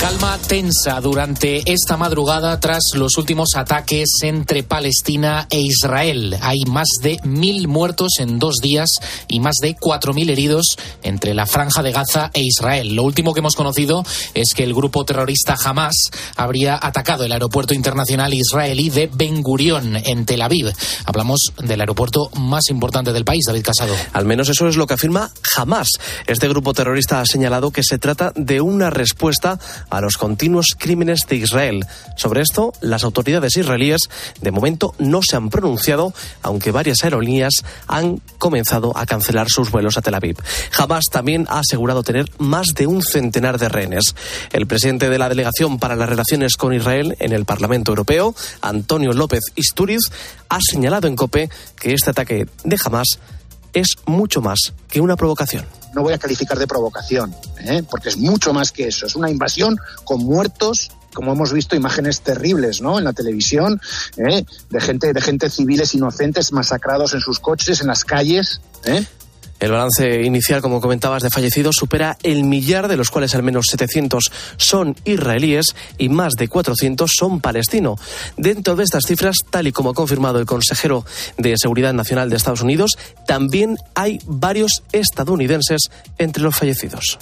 Calma tensa durante esta madrugada tras los últimos ataques entre Palestina e Israel. Hay más de mil muertos en dos días y más de cuatro mil heridos entre la franja de Gaza e Israel. Lo último que hemos conocido es que el grupo terrorista Hamas habría atacado el aeropuerto internacional israelí de Ben Gurion en Tel Aviv. Hablamos del aeropuerto más importante del país, David Casado. Al menos eso es lo que afirma Hamas. Este grupo terrorista ha señalado que se trata de una respuesta a los continuos crímenes de Israel. Sobre esto, las autoridades israelíes de momento no se han pronunciado, aunque varias aerolíneas han comenzado a cancelar sus vuelos a Tel Aviv. Hamas también ha asegurado tener más de un centenar de rehenes. El presidente de la Delegación para las Relaciones con Israel en el Parlamento Europeo, Antonio López Isturiz, ha señalado en COPE que este ataque de Hamas es mucho más que una provocación. No voy a calificar de provocación, ¿eh? porque es mucho más que eso. Es una invasión con muertos como hemos visto imágenes terribles ¿no? en la televisión ¿eh? de gente de gente civiles inocentes masacrados en sus coches en las calles ¿eh? El balance inicial, como comentabas, de fallecidos supera el millar, de los cuales al menos 700 son israelíes y más de 400 son palestinos. Dentro de estas cifras, tal y como ha confirmado el consejero de Seguridad Nacional de Estados Unidos, también hay varios estadounidenses entre los fallecidos.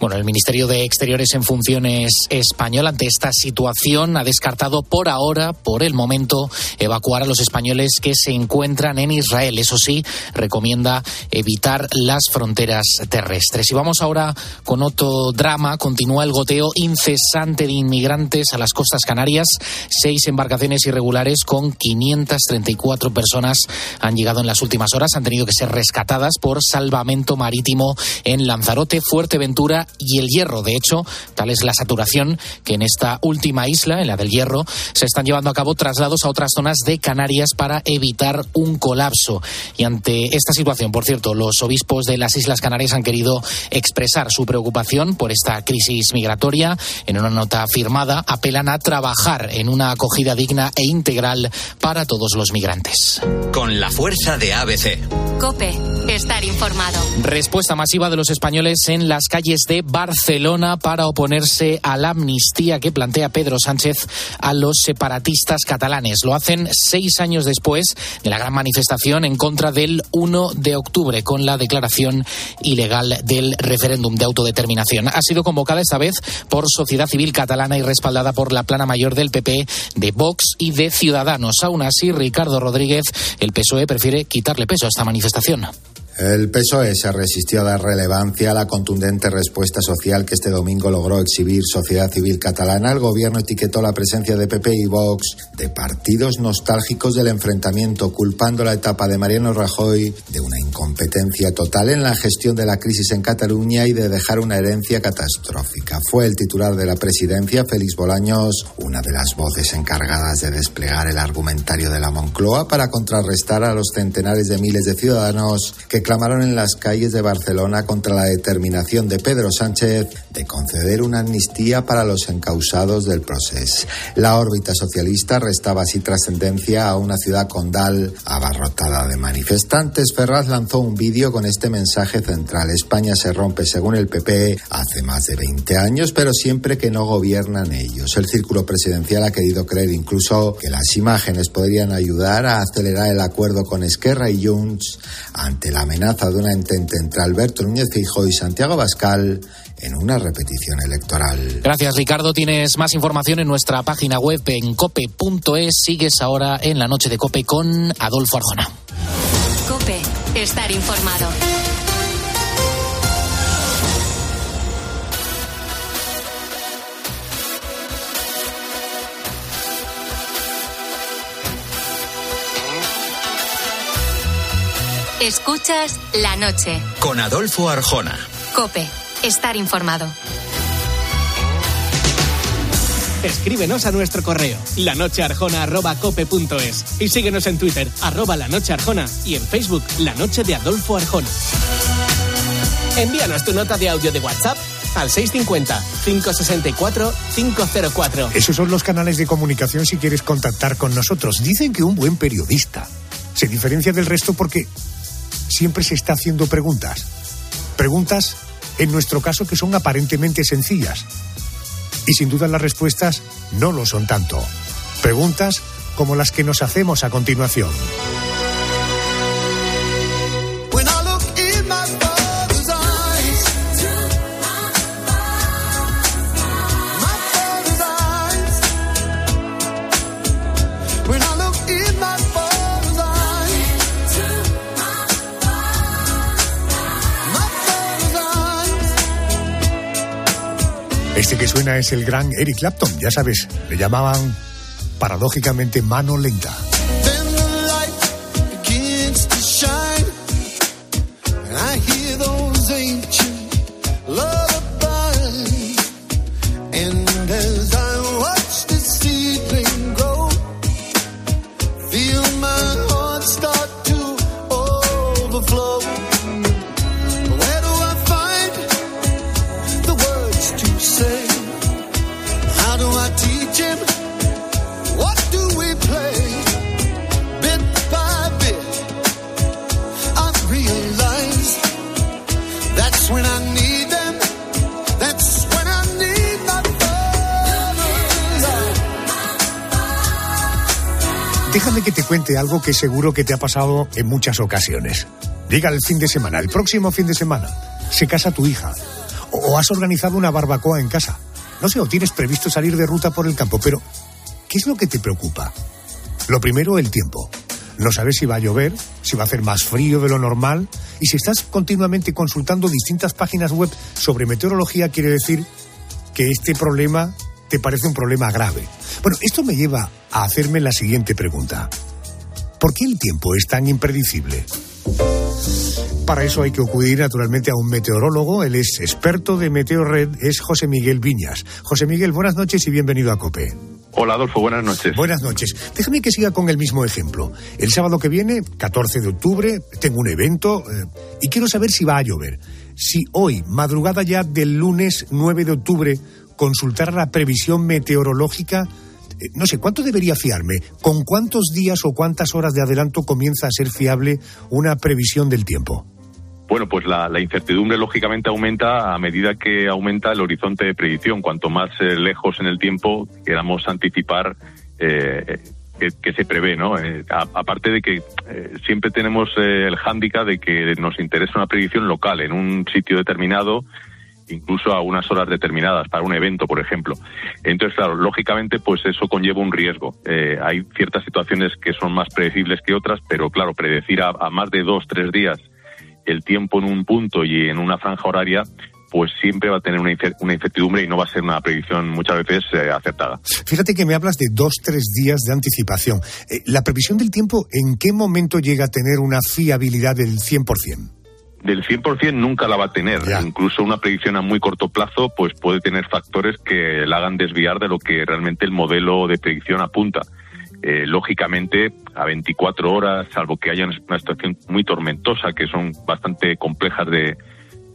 Bueno, el Ministerio de Exteriores en funciones español ante esta situación ha descartado por ahora, por el momento, evacuar a los españoles que se encuentran en Israel. Eso sí, recomienda evitar las fronteras terrestres. Y vamos ahora con otro drama. Continúa el goteo incesante de inmigrantes a las costas canarias. Seis embarcaciones irregulares con 534 personas han llegado en las últimas horas. Han tenido que ser rescatadas por salvamento marítimo en Lanzarote, Fuerteventura y el Hierro. De hecho, tal es la saturación que en esta última isla, en la del Hierro, se están llevando a cabo traslados a otras zonas de Canarias para evitar un colapso. Y ante esta situación, por cierto, los obispos de las Islas Canarias han querido expresar su preocupación por esta crisis migratoria. En una nota firmada, apelan a trabajar en una acogida digna e integral para todos los migrantes. Con la fuerza de ABC. Cope, estar informado. Respuesta masiva de los españoles en las calles de Barcelona para oponerse a la amnistía que plantea Pedro Sánchez a los separatistas catalanes. Lo hacen seis años después de la gran manifestación en contra del 1 de octubre con la declaración ilegal del referéndum de autodeterminación. Ha sido convocada esta vez por Sociedad Civil Catalana y respaldada por la plana mayor del PP, de Vox y de Ciudadanos. Aún así, Ricardo Rodríguez, el PSOE, prefiere quitarle peso a esta manifestación. El PSOE se resistió a dar relevancia a la contundente respuesta social que este domingo logró exhibir Sociedad Civil Catalana. El gobierno etiquetó la presencia de PP y Vox de partidos nostálgicos del enfrentamiento, culpando la etapa de Mariano Rajoy de una incompetencia total en la gestión de la crisis en Cataluña y de dejar una herencia catastrófica. Fue el titular de la presidencia, Félix Bolaños, una de las voces encargadas de desplegar el argumentario de la Moncloa para contrarrestar a los centenares de miles de ciudadanos que clamaron en las calles de Barcelona contra la determinación de Pedro Sánchez de conceder una amnistía para los encausados del proceso. La órbita socialista restaba así trascendencia a una ciudad condal abarrotada de manifestantes. Ferraz lanzó un vídeo con este mensaje central. España se rompe según el PP hace más de 20 años, pero siempre que no gobiernan ellos. El círculo presidencial ha querido creer incluso que las imágenes podrían ayudar a acelerar el acuerdo con Esquerra y Junts ante la amenaza de una entente entre Alberto Núñez Fijo y Santiago Bascal en una repetición electoral. Gracias, Ricardo. Tienes más información en nuestra página web en cope.es. Sigues ahora en la noche de Cope con Adolfo Arjona. Cope, estar informado. Escuchas la noche. Con Adolfo Arjona. Cope, estar informado. Escríbenos a nuestro correo lanochearjona.cope.es y síguenos en Twitter, arroba la noche arjona y en Facebook, La Noche de Adolfo Arjona. Envíanos tu nota de audio de WhatsApp al 650-564-504. Esos son los canales de comunicación si quieres contactar con nosotros. Dicen que un buen periodista se diferencia del resto porque siempre se está haciendo preguntas. Preguntas, en nuestro caso, que son aparentemente sencillas. Y sin duda las respuestas no lo son tanto. Preguntas como las que nos hacemos a continuación. Este que suena es el gran Eric Clapton, ya sabes, le llamaban paradójicamente mano lenta. Cuente algo que seguro que te ha pasado en muchas ocasiones. Llega el fin de semana, el próximo fin de semana, se casa tu hija, o has organizado una barbacoa en casa. No sé, o tienes previsto salir de ruta por el campo, pero ¿qué es lo que te preocupa? Lo primero, el tiempo. No sabes si va a llover, si va a hacer más frío de lo normal, y si estás continuamente consultando distintas páginas web sobre meteorología, quiere decir que este problema te parece un problema grave. Bueno, esto me lleva a hacerme la siguiente pregunta. ¿Por qué el tiempo es tan impredecible? Para eso hay que acudir naturalmente a un meteorólogo. Él es experto de Meteorred, es José Miguel Viñas. José Miguel, buenas noches y bienvenido a COPE. Hola Adolfo, buenas noches. Buenas noches. Déjame que siga con el mismo ejemplo. El sábado que viene, 14 de octubre, tengo un evento eh, y quiero saber si va a llover. Si hoy, madrugada ya del lunes 9 de octubre, consultar la previsión meteorológica, no sé, ¿cuánto debería fiarme? ¿Con cuántos días o cuántas horas de adelanto comienza a ser fiable una previsión del tiempo? Bueno, pues la, incertidumbre lógicamente aumenta a medida que aumenta el horizonte de predicción. Cuanto más eh, lejos en el tiempo queramos anticipar eh, que, se prevé, ¿no? aparte de que siempre tenemos el hándicap de que nos interesa una predicción local en un sitio determinado incluso a unas horas determinadas para un evento, por ejemplo. Entonces, claro, lógicamente, pues eso conlleva un riesgo. Eh, hay ciertas situaciones que son más predecibles que otras, pero claro, predecir a, más de dos, tres días el tiempo en un punto y en una franja horaria, pues siempre va a tener una, incertidumbre y no va a ser una predicción muchas veces eh, acertada. Fíjate que me hablas de dos, tres días de anticipación. Eh, ¿La previsión del tiempo en qué momento llega a tener una fiabilidad del 100%? Del 100% nunca la va a tener. Incluso una predicción a muy corto plazo pues puede tener factores que la hagan desviar de lo que realmente el modelo de predicción apunta. Eh, lógicamente, a 24 horas, salvo que haya una situación muy tormentosa, que son bastante complejas de,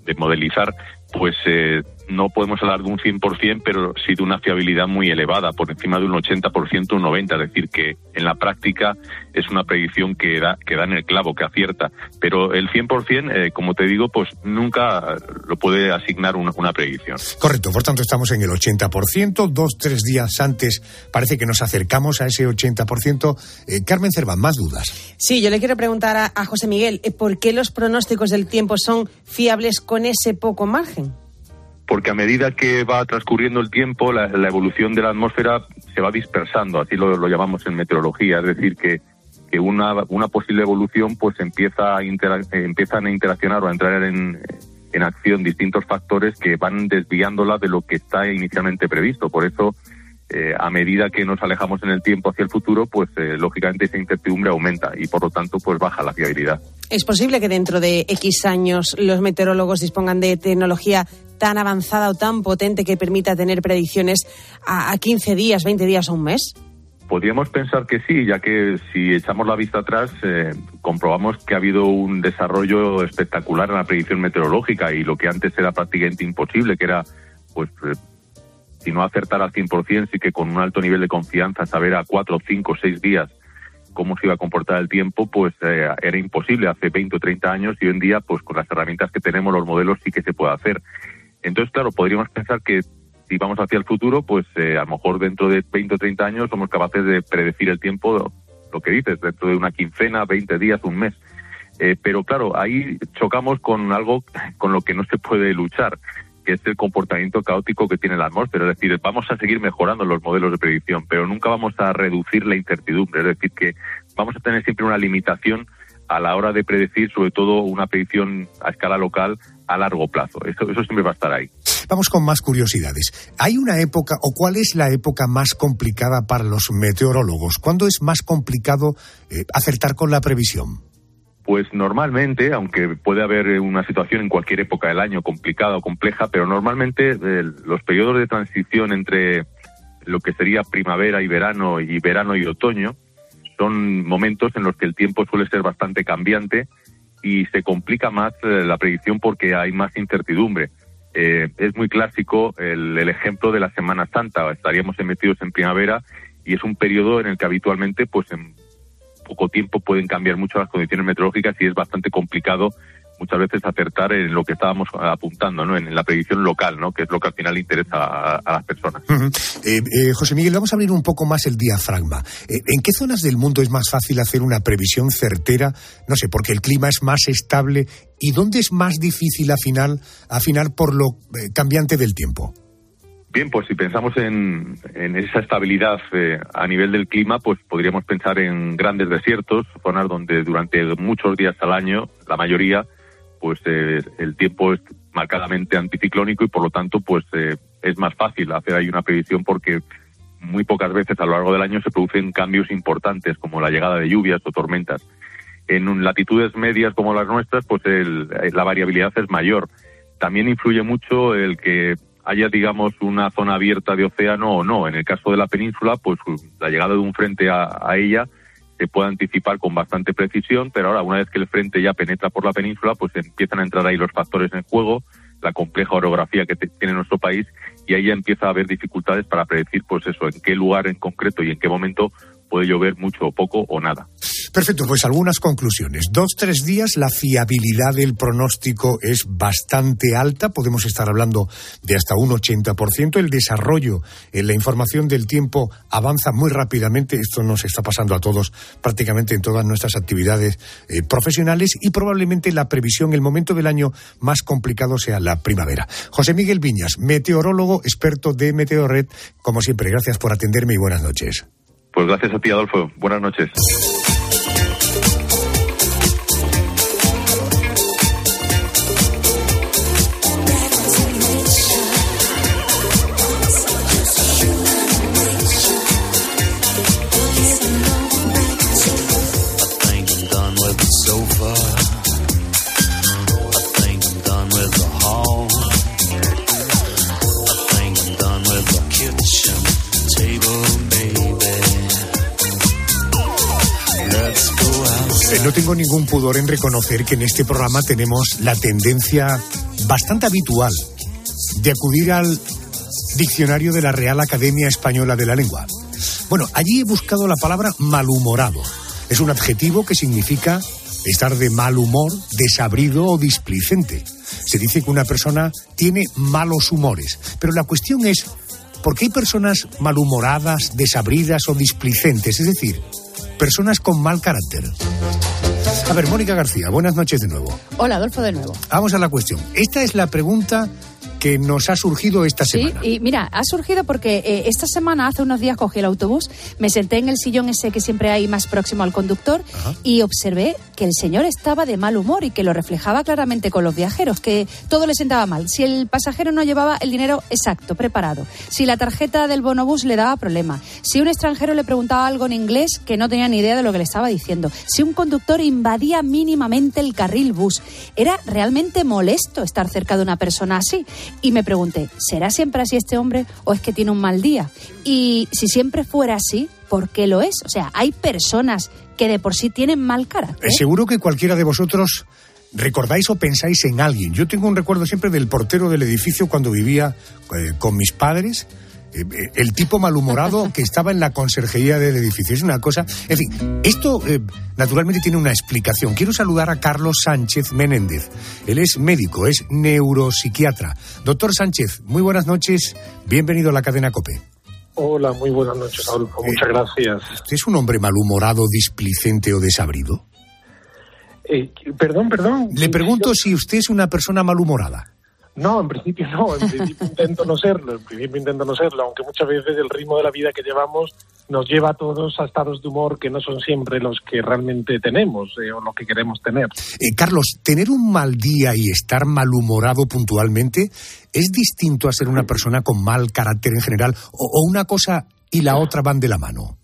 de modelizar, pues eh, no podemos hablar de un 100%, pero sí de una fiabilidad muy elevada, por encima de un 80%, un 90%. Es decir, que en la práctica es una predicción que da, que da en el clavo, que acierta. Pero el 100%, eh, como te digo, pues nunca lo puede asignar una, predicción. Correcto, por tanto estamos en el 80%, dos, tres días antes parece que nos acercamos a ese 80%. Eh, Carmen Cervan, más dudas. Sí, yo le quiero preguntar a, a José Miguel, eh, ¿por qué los pronósticos del tiempo son fiables con ese poco margen? Porque a medida que va transcurriendo el tiempo, la, evolución de la atmósfera se va dispersando, así lo, llamamos en meteorología, es decir, que, que una, una, posible evolución pues empieza a empiezan a interaccionar o a entrar en, en acción distintos factores que van desviándola de lo que está inicialmente previsto. Por eso, eh, a medida que nos alejamos en el tiempo hacia el futuro, pues eh, lógicamente esa incertidumbre aumenta y por lo tanto pues baja la fiabilidad. ¿Es posible que dentro de X años los meteorólogos dispongan de tecnología tan avanzada o tan potente que permita tener predicciones a, 15 días, 20 días o un mes? Podríamos pensar que sí, ya que si echamos la vista atrás, eh, comprobamos que ha habido un desarrollo espectacular en la predicción meteorológica y lo que antes era prácticamente imposible, que era, pues, si no acertar al 100%, sí que con un alto nivel de confianza saber a 4, 5, 6 días cómo se iba a comportar el tiempo, pues eh, era imposible hace 20 o 30 años y hoy en día, pues con las herramientas que tenemos, los modelos sí que se puede hacer. Entonces, claro, podríamos pensar que si vamos hacia el futuro, pues eh, a lo mejor dentro de 20 o 30 años somos capaces de predecir el tiempo, lo que dices, dentro de una quincena, 20 días, un mes. Eh, pero claro, ahí chocamos con algo con lo que no se puede luchar, que es el comportamiento caótico que tiene la atmósfera. Es decir, vamos a seguir mejorando los modelos de predicción, pero nunca vamos a reducir la incertidumbre. Es decir, que vamos a tener siempre una limitación a la hora de predecir, sobre todo una predicción a escala local a largo plazo. Eso, eso siempre va a estar ahí. Vamos con más curiosidades. ¿Hay una época o cuál es la época más complicada para los meteorólogos? ¿Cuándo es más complicado eh, acertar con la previsión? Pues normalmente, aunque puede haber una situación en cualquier época del año complicada o compleja, pero normalmente eh, los periodos de transición entre lo que sería primavera y verano y verano y otoño son momentos en los que el tiempo suele ser bastante cambiante y se complica más eh, la predicción porque hay más incertidumbre. Eh, es muy clásico el, el, ejemplo de la Semana Santa. Estaríamos metidos en primavera y es un periodo en el que habitualmente, pues en poco tiempo pueden cambiar mucho las condiciones meteorológicas y es bastante complicado muchas veces acertar en lo que estábamos apuntando, ¿no? En la predicción local, ¿no? Que es lo que al final interesa a, las personas. Eh, eh, José Miguel, vamos a abrir un poco más el diafragma. Eh, ¿En qué zonas del mundo es más fácil hacer una previsión certera? No sé, porque el clima es más estable. ¿Y dónde es más difícil afinar, afinar por lo eh, cambiante del tiempo? Bien, pues si pensamos en, esa estabilidad eh, a nivel del clima, pues podríamos pensar en grandes desiertos, zonas donde durante muchos días al año, la mayoría, pues eh, el tiempo es marcadamente anticiclónico y por lo tanto pues eh, es más fácil hacer ahí una predicción porque muy pocas veces a lo largo del año se producen cambios importantes como la llegada de lluvias o tormentas. En latitudes medias como las nuestras pues el, la variabilidad es mayor. También influye mucho el que haya, digamos, una zona abierta de océano o no. En el caso de la península, pues la llegada de un frente a, a ella se puede anticipar con bastante precisión, pero ahora una vez que el frente ya penetra por la península, pues empiezan a entrar ahí los factores en juego, la compleja orografía que tiene nuestro país y ahí ya empieza a haber dificultades para predecir, pues eso, en qué lugar en concreto y en qué momento puede llover mucho o poco o nada. Perfecto, pues algunas conclusiones. Dos, tres días, la fiabilidad del pronóstico es bastante alta, podemos estar hablando de hasta un 80%. El desarrollo en la información del tiempo avanza muy rápidamente, esto nos está pasando a todos prácticamente en todas nuestras actividades eh, profesionales y probablemente la previsión, el momento del año más complicado sea la primavera. José Miguel Viñas, meteorólogo, experto de Meteorred, como siempre, gracias por atenderme y buenas noches. Pues gracias a ti, Adolfo. Buenas noches. Ningún pudor en reconocer que en este programa tenemos la tendencia bastante habitual de acudir al diccionario de la Real Academia Española de la Lengua. Bueno, allí he buscado la palabra malhumorado. Es un adjetivo que significa estar de mal humor, desabrido o displicente. Se dice que una persona tiene malos humores. Pero la cuestión es, ¿por qué hay personas malhumoradas, desabridas o displicentes? Es decir, personas con mal carácter. A ver, Mónica García, buenas noches de nuevo. Hola, Adolfo, de nuevo. Vamos a la cuestión. Esta es la pregunta que nos ha surgido esta semana. Sí, y mira, ha surgido porque eh, esta semana, hace unos días, cogí el autobús, me senté en el sillón ese que siempre hay más próximo al conductor Ajá. y observé que el señor estaba de mal humor y que lo reflejaba claramente con los viajeros, que todo le sentaba mal. Si el pasajero no llevaba el dinero exacto, preparado, si la tarjeta del bonobús le daba problema, si un extranjero le preguntaba algo en inglés que no tenía ni idea de lo que le estaba diciendo, si un conductor invadía mínimamente el carril bus, era realmente molesto estar cerca de una persona así. Y me pregunté, ¿será siempre así este hombre o es que tiene un mal día? Y si siempre fuera así, ¿por qué lo es? O sea, hay personas que de por sí tienen mal carácter. Seguro que cualquiera de vosotros recordáis o pensáis en alguien. Yo tengo un recuerdo siempre del portero del edificio cuando vivía eh, con mis padres eh, el tipo malhumorado que estaba en la conserjería del edificio. Es una cosa. En fin, esto eh, naturalmente tiene una explicación. Quiero saludar a Carlos Sánchez Menéndez. Él es médico, es neuropsiquiatra. Doctor Sánchez, muy buenas noches. Bienvenido a la cadena COPE. Hola, muy buenas noches, Adolfo. Muchas gracias. ¿Usted es un hombre malhumorado, displicente o desabrido? perdón, perdón. Le pregunto si usted es una persona malhumorada. No, en principio no, en principio intento no serlo, en principio intento no serlo, aunque muchas veces el ritmo de la vida que llevamos nos lleva a todos a estados de humor que no son siempre los que realmente tenemos eh, o los que queremos tener. Eh, Carlos, tener un mal día y estar malhumorado puntualmente es distinto a ser una persona con mal carácter en general o una cosa y la otra van de la mano.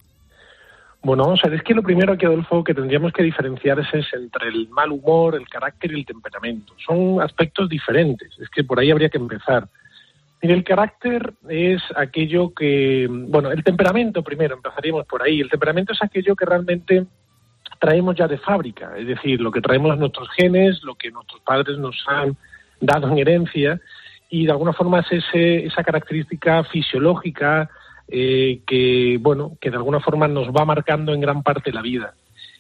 Bueno, vamos a es que lo primero aquí, Adolfo, que tendríamos que diferenciar es, entre el mal humor, el carácter y el temperamento. Son aspectos diferentes, es que por ahí habría que empezar. Mire, el carácter es aquello que, bueno, el temperamento primero, empezaríamos por ahí. El temperamento es aquello que realmente traemos ya de fábrica, es decir, lo que traemos nuestros genes, lo que nuestros padres nos han dado en herencia, y de alguna forma es ese, esa característica fisiológica, eh, que, bueno, que de alguna forma nos va marcando en gran parte la vida.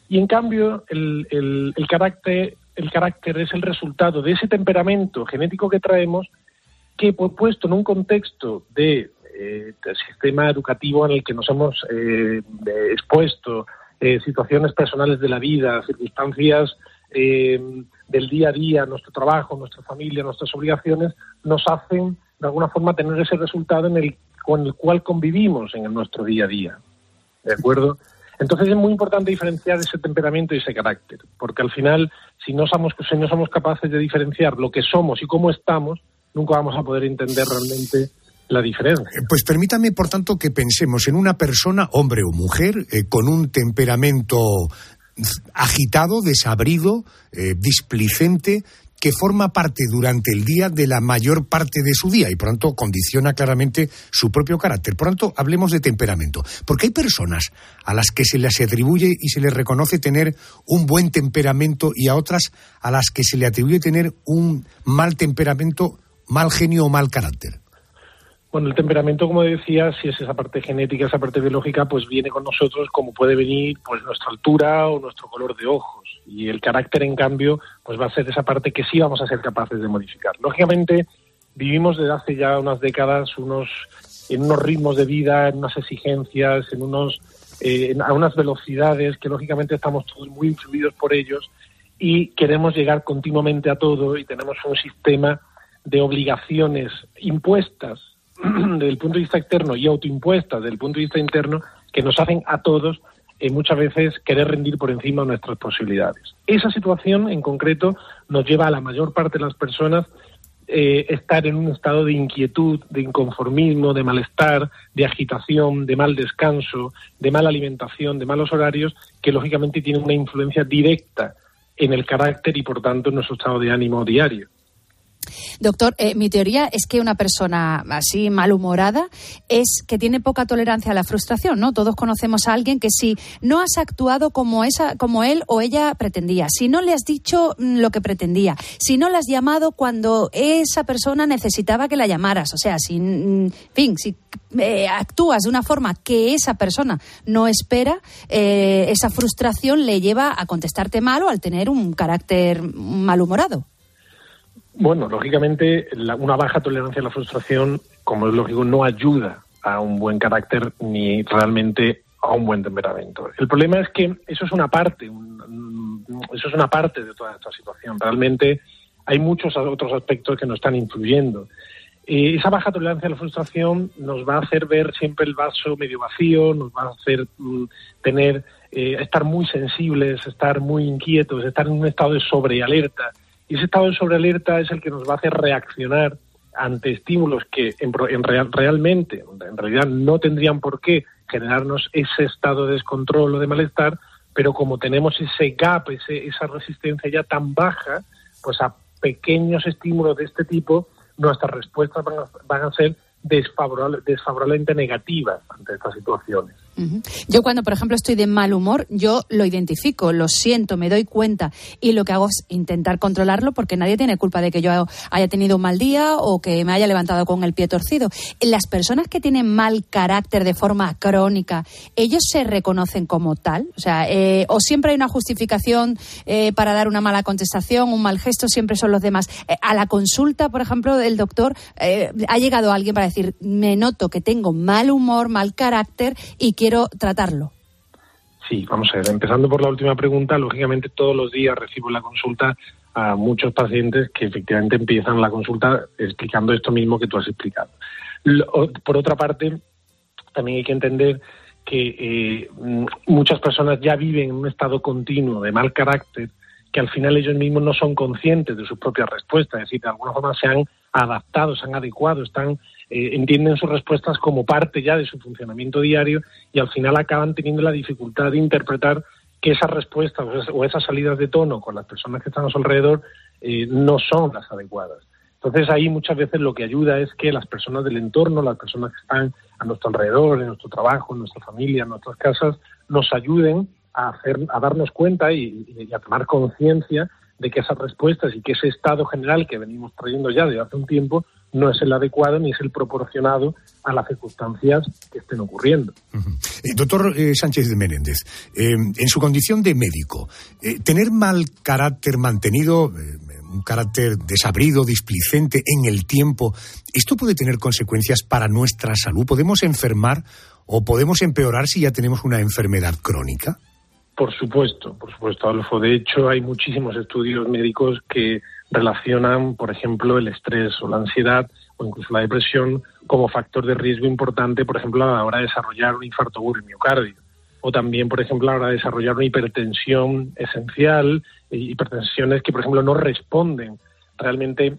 Y en cambio, el, el, carácter, el carácter es el resultado de ese temperamento genético que traemos, que pues, puesto en un contexto de, eh, sistema educativo en el que nos hemos eh, expuesto, situaciones personales de la vida, circunstancias del día a día, nuestro trabajo, nuestra familia, nuestras obligaciones, nos hacen de alguna forma tener ese resultado en el con el cual convivimos en nuestro día a día. ¿De acuerdo? Entonces es muy importante diferenciar ese temperamento y ese carácter, porque al final, si no somos, si no somos capaces de diferenciar lo que somos y cómo estamos, nunca vamos a poder entender realmente la diferencia. Eh, pues permítame, por tanto, que pensemos en una persona, hombre o mujer, eh, con un temperamento agitado, desabrido, eh, displicente, que forma parte durante el día de la mayor parte de su día y por tanto condiciona claramente su propio carácter. Por tanto, hablemos de temperamento, porque hay personas a las que se les atribuye y se les reconoce tener un buen temperamento y a otras a las que se le atribuye tener un mal temperamento, mal genio o mal carácter. Bueno, el temperamento, como decía, si es esa parte genética, esa parte biológica, pues viene con nosotros como puede venir pues nuestra altura o nuestro color de ojos. Y el carácter, en cambio, pues va a ser esa parte que sí vamos a ser capaces de modificar. Lógicamente, vivimos desde hace ya unas décadas unos en unos ritmos de vida, en unas exigencias, en unos eh, a unas velocidades que lógicamente estamos todos muy influidos por ellos y queremos llegar continuamente a todo y tenemos un sistema de obligaciones impuestas desde el punto de vista externo y autoimpuestas desde el punto de vista interno que nos hacen a todos eh, muchas veces querer rendir por encima de nuestras posibilidades. Esa situación en concreto nos lleva a la mayor parte de las personas eh, estar en un estado de inquietud, de inconformismo, de malestar, de agitación, de mal descanso, de mala alimentación, de malos horarios, que lógicamente tienen una influencia directa en el carácter y por tanto en nuestro estado de ánimo diario. Doctor, eh, mi teoría es que una persona así malhumorada es que tiene poca tolerancia a la frustración, ¿no? Todos conocemos a alguien que si no has actuado como esa, como él o ella pretendía, si no le has dicho mm, lo que pretendía, si no le has llamado cuando esa persona necesitaba que la llamaras, o sea, si, mm, fin, si eh, actúas de una forma que esa persona no espera, eh, esa frustración le lleva a contestarte mal o al tener un carácter malhumorado. Bueno, lógicamente, una baja tolerancia a la frustración, como es lógico, no ayuda a un buen carácter ni realmente a un buen temperamento. El problema es que eso es una parte, eso es una parte de toda esta situación. Realmente hay muchos otros aspectos que nos están influyendo. esa baja tolerancia a la frustración nos va a hacer ver siempre el vaso medio vacío, nos va a hacer mm, tener, eh, estar muy sensibles, estar muy inquietos, estar en un estado de sobrealerta y ese estado de sobrealerta es el que nos va a hacer reaccionar ante estímulos que en, realmente, en realidad no tendrían por qué generarnos ese estado de descontrol o de malestar, pero como tenemos ese gap, esa resistencia ya tan baja, pues a pequeños estímulos de este tipo, nuestras respuestas van a, ser desfavorablemente negativas ante estas situaciones. Yo cuando, por ejemplo, estoy de mal humor, yo lo identifico, lo siento, me doy cuenta y lo que hago es intentar controlarlo porque nadie tiene culpa de que yo haya tenido un mal día o que me haya levantado con el pie torcido. Las personas que tienen mal carácter de forma crónica, ¿ellos se reconocen como tal? O sea, eh, o siempre hay una justificación eh, para dar una mala contestación, un mal gesto, siempre son los demás. Eh, a la consulta, por ejemplo, del doctor, ha llegado alguien para decir, me noto que tengo mal humor, mal carácter y quiero tratarlo. Sí, vamos a ver, empezando por la última pregunta, lógicamente todos los días recibo la consulta a muchos pacientes que efectivamente empiezan la consulta explicando esto mismo que tú has explicado. Por otra parte, también hay que entender que eh, muchas personas ya viven en un estado continuo de mal carácter que al final ellos mismos no son conscientes de sus propias respuestas, es decir, de alguna forma se han adaptado, se han adecuado, están, eh, entienden sus respuestas como parte ya de su funcionamiento diario y al final acaban teniendo la dificultad de interpretar que esas respuestas o esas salidas de tono con las personas que están a su alrededor eh, no son las adecuadas. Entonces ahí muchas veces lo que ayuda es que las personas del entorno, las personas que están a nuestro alrededor, en nuestro trabajo, en nuestra familia, en nuestras casas, nos ayuden a, hacer, a darnos cuenta y, a tomar conciencia de que esas respuestas y que ese estado general que venimos trayendo ya desde hace un tiempo no es el adecuado ni es el proporcionado a las circunstancias que estén ocurriendo. Eh, doctor eh, Sánchez de Menéndez, eh, en su condición de médico, tener mal carácter mantenido, un carácter desabrido, displicente en el tiempo, ¿esto puede tener consecuencias para nuestra salud? ¿Podemos enfermar o podemos empeorar si ya tenemos una enfermedad crónica? Por supuesto, por supuesto, Adolfo. De hecho, hay muchísimos estudios médicos que relacionan, por ejemplo, el estrés o la ansiedad o incluso la depresión como factor de riesgo importante, por ejemplo, a la hora de desarrollar un infarto agudo miocardio o también, por ejemplo, a la hora de desarrollar una hipertensión esencial, hipertensiones que, por ejemplo, no responden realmente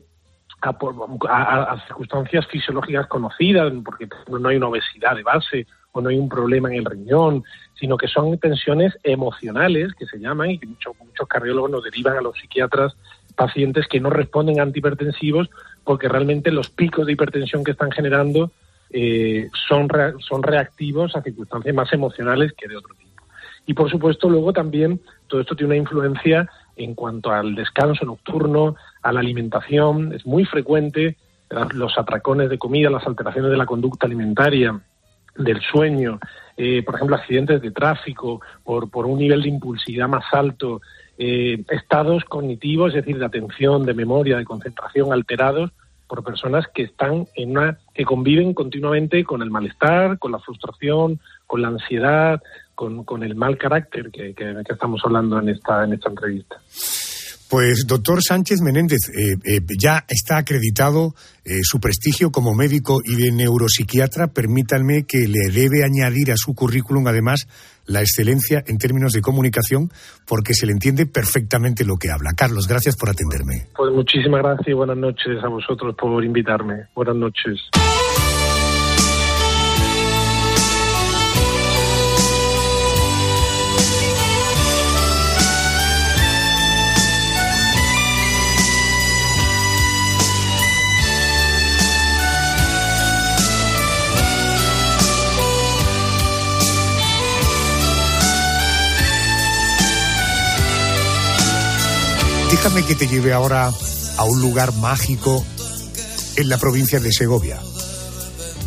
a, circunstancias fisiológicas conocidas, porque no hay una obesidad de base o no hay un problema en el riñón, sino que son tensiones emocionales, que se llaman, y que muchos, muchos cardiólogos nos derivan a los psiquiatras pacientes que no responden a antihipertensivos porque realmente los picos de hipertensión que están generando eh, son, son reactivos a circunstancias más emocionales que de otro tipo. Y por supuesto luego también todo esto tiene una influencia en cuanto al descanso nocturno, a la alimentación. Es muy frecuente los atracones de comida, las alteraciones de la conducta alimentaria, del sueño, eh, por ejemplo, accidentes de tráfico, por, por un nivel de impulsividad más alto, eh, estados cognitivos, es decir, de atención, de memoria, de concentración alterados por personas que están en una que conviven continuamente con el malestar, con la frustración, con la ansiedad, con, con el mal carácter que, que, que estamos hablando en esta en esta entrevista. Pues, doctor Sánchez Menéndez, eh, eh, ya está acreditado su prestigio como médico y de neuropsiquiatra. Permítanme que le debe añadir a su currículum, además, la excelencia en términos de comunicación, porque se le entiende perfectamente lo que habla. Carlos, gracias por atenderme. Pues muchísimas gracias y buenas noches a vosotros por invitarme. Buenas noches. Déjame que te lleve ahora a un lugar mágico en la provincia de Segovia,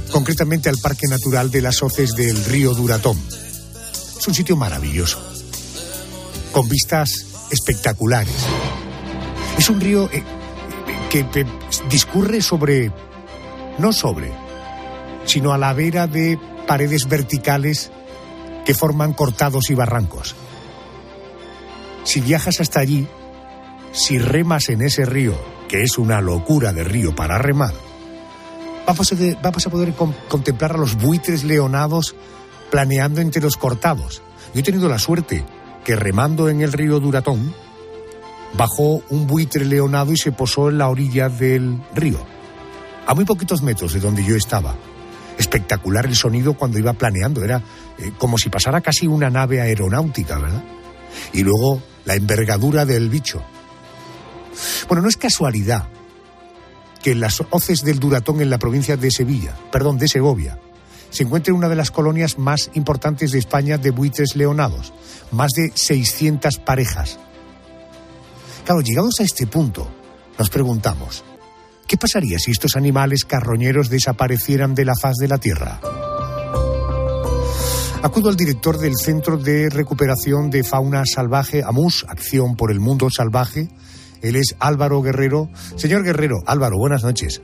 concretamente al Parque Natural de las Hoces del río Duratón. Es un sitio maravilloso, con vistas espectaculares. Es un río eh, que discurre sobre, no sobre, sino a la vera de paredes verticales que forman cortados y barrancos. Si viajas hasta allí, si remas en ese río, que es una locura de río para remar, vamos a, poder contemplar a los buitres leonados planeando entre los cortados. Yo he tenido la suerte que remando en el río Duratón, bajó un buitre leonado y se posó en la orilla del río, a muy poquitos metros de donde yo estaba. Espectacular el sonido cuando iba planeando, era eh, como si pasara casi una nave aeronáutica, ¿verdad? Y luego la envergadura del bicho. Bueno, no es casualidad que en las hoces del Duratón en la provincia de Sevilla, perdón, de Segovia, se encuentra en una de las colonias más importantes de España de buitres leonados, más de 600 parejas. Claro, llegados a este punto, nos preguntamos, ¿qué pasaría si estos animales carroñeros desaparecieran de la faz de la Tierra? Acudo al director del Centro de Recuperación de Fauna Salvaje, AMUS, Acción por el Mundo Salvaje. Él es Álvaro Guerrero. Señor Guerrero, Álvaro, buenas noches.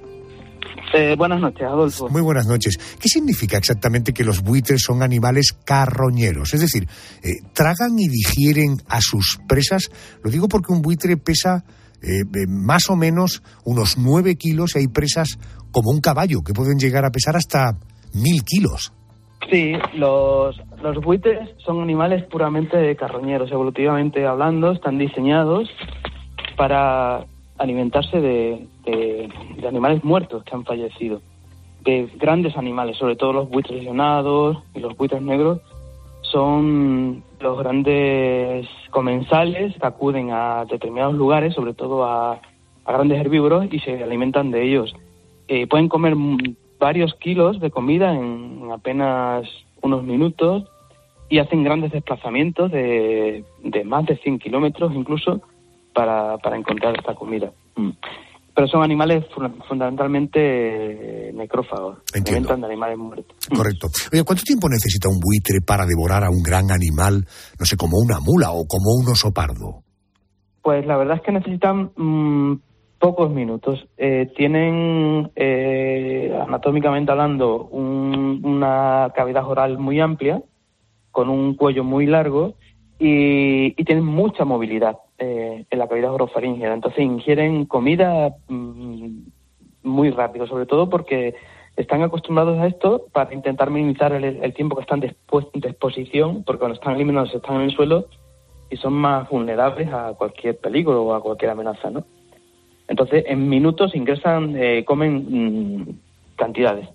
Eh, buenas noches, Adolfo. Muy buenas noches. ¿Qué significa exactamente que los buitres son animales carroñeros? Es decir, eh, ¿tragan y digieren a sus presas? Lo digo porque un buitre pesa eh, más o menos unos nueve kilos y hay presas como un caballo que pueden llegar a pesar hasta mil kilos. Sí, los, los buitres son animales puramente carroñeros, evolutivamente hablando, están diseñados para alimentarse de, de, animales muertos que han fallecido, de grandes animales, sobre todo los buitres lesionados y los buitres negros, son los grandes comensales que acuden a determinados lugares, sobre todo a, a grandes herbívoros, y se alimentan de ellos. Eh, pueden comer varios kilos de comida en apenas unos minutos y hacen grandes desplazamientos de, de más de 100 kilómetros incluso para, para encontrar esta comida. Mm. Pero son animales fundamentalmente necrófagos, Entiendo. de animales muertos. Mm. Correcto. Oye, ¿cuánto tiempo necesita un buitre para devorar a un gran animal, no sé, como una mula o como un oso pardo? Pues la verdad es que necesitan mm, pocos minutos. Eh, tienen, eh, anatómicamente hablando, un- una cavidad oral muy amplia, con un cuello muy largo y, y tienen mucha movilidad eh, en la cavidad orofaringea. Entonces ingieren comida mm, muy rápido, sobre todo porque están acostumbrados a esto para intentar minimizar el, tiempo que están después de exposición, porque cuando están eliminados están en el suelo y son más vulnerables a cualquier peligro o a cualquier amenaza, ¿no? Entonces, en minutos ingresan, eh, comen mm, cantidades,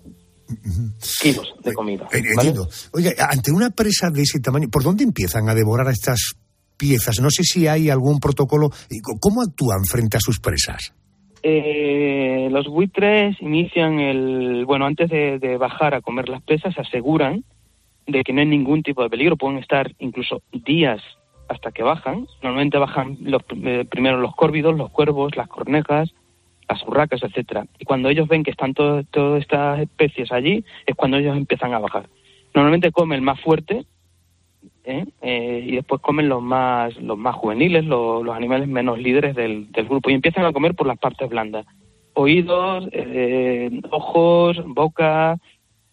kilos de comida. Eh, ¿vale? Entiendo. Oye, ante una presa de ese tamaño, ¿por dónde empiezan a devorar a estas piezas? No sé si hay algún protocolo. ¿Cómo actúan frente a sus presas? Eh, los buitres inician el, bueno, antes de, de bajar a comer las presas, se aseguran de que no hay ningún tipo de peligro. Pueden estar incluso días hasta que bajan. Normalmente bajan los, eh, primero los córvidos, los cuervos, las cornejas, las urracas, etcétera. Y cuando ellos ven que están todo- todas estas especies allí, es cuando ellos empiezan a bajar. Normalmente come el más fuerte ¿eh? Eh, y después comen los más los más juveniles, los, los animales menos líderes del, del grupo y empiezan a comer por las partes blandas, oídos, eh, ojos, boca,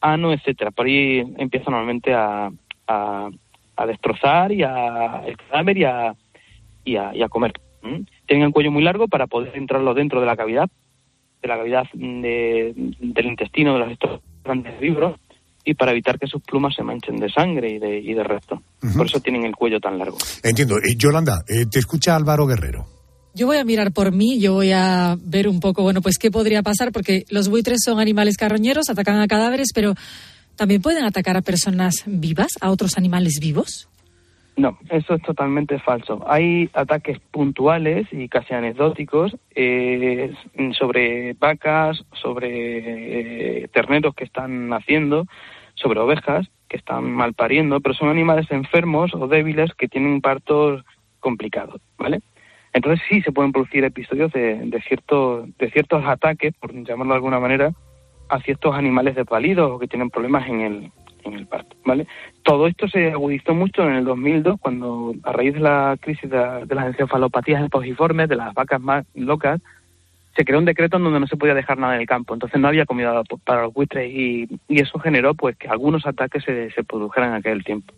ano, etcétera. Por ahí empieza normalmente a, a, a destrozar y a el cadáver y a, y a, y a comer. Tienen el cuello muy largo para poder entrarlo dentro de la cavidad, de la cavidad de- del intestino de los estos grandes herbívoros y para evitar que sus plumas se manchen de sangre y de, y de resto. Por eso tienen el cuello tan largo. Entiendo. Eh, Yolanda, eh, te escucha Álvaro Guerrero. Yo voy a mirar por mí, yo voy a ver un poco, bueno, pues qué podría pasar, porque los buitres son animales carroñeros, atacan a cadáveres, pero también pueden atacar a personas vivas, a otros animales vivos. No, eso es totalmente falso. Hay ataques puntuales y casi anecdóticos eh, sobre vacas, sobre eh, terneros que están naciendo, sobre ovejas que están mal pariendo, pero son animales enfermos o débiles que tienen partos complicados, ¿vale? Entonces sí se pueden producir episodios de, de ciertos de ciertos ataques, por llamarlo de alguna manera, a ciertos animales desvalidos o que tienen problemas en el en el parto, ¿vale? Todo esto se agudizó mucho en el 2002 cuando a raíz de la crisis de, de las encefalopatías espongiformes, de las vacas más locas, se creó un decreto en donde no se podía dejar nada en el campo, entonces no había comida para los buitres y, y eso generó pues que algunos ataques se, se produjeran en aquel tiempo.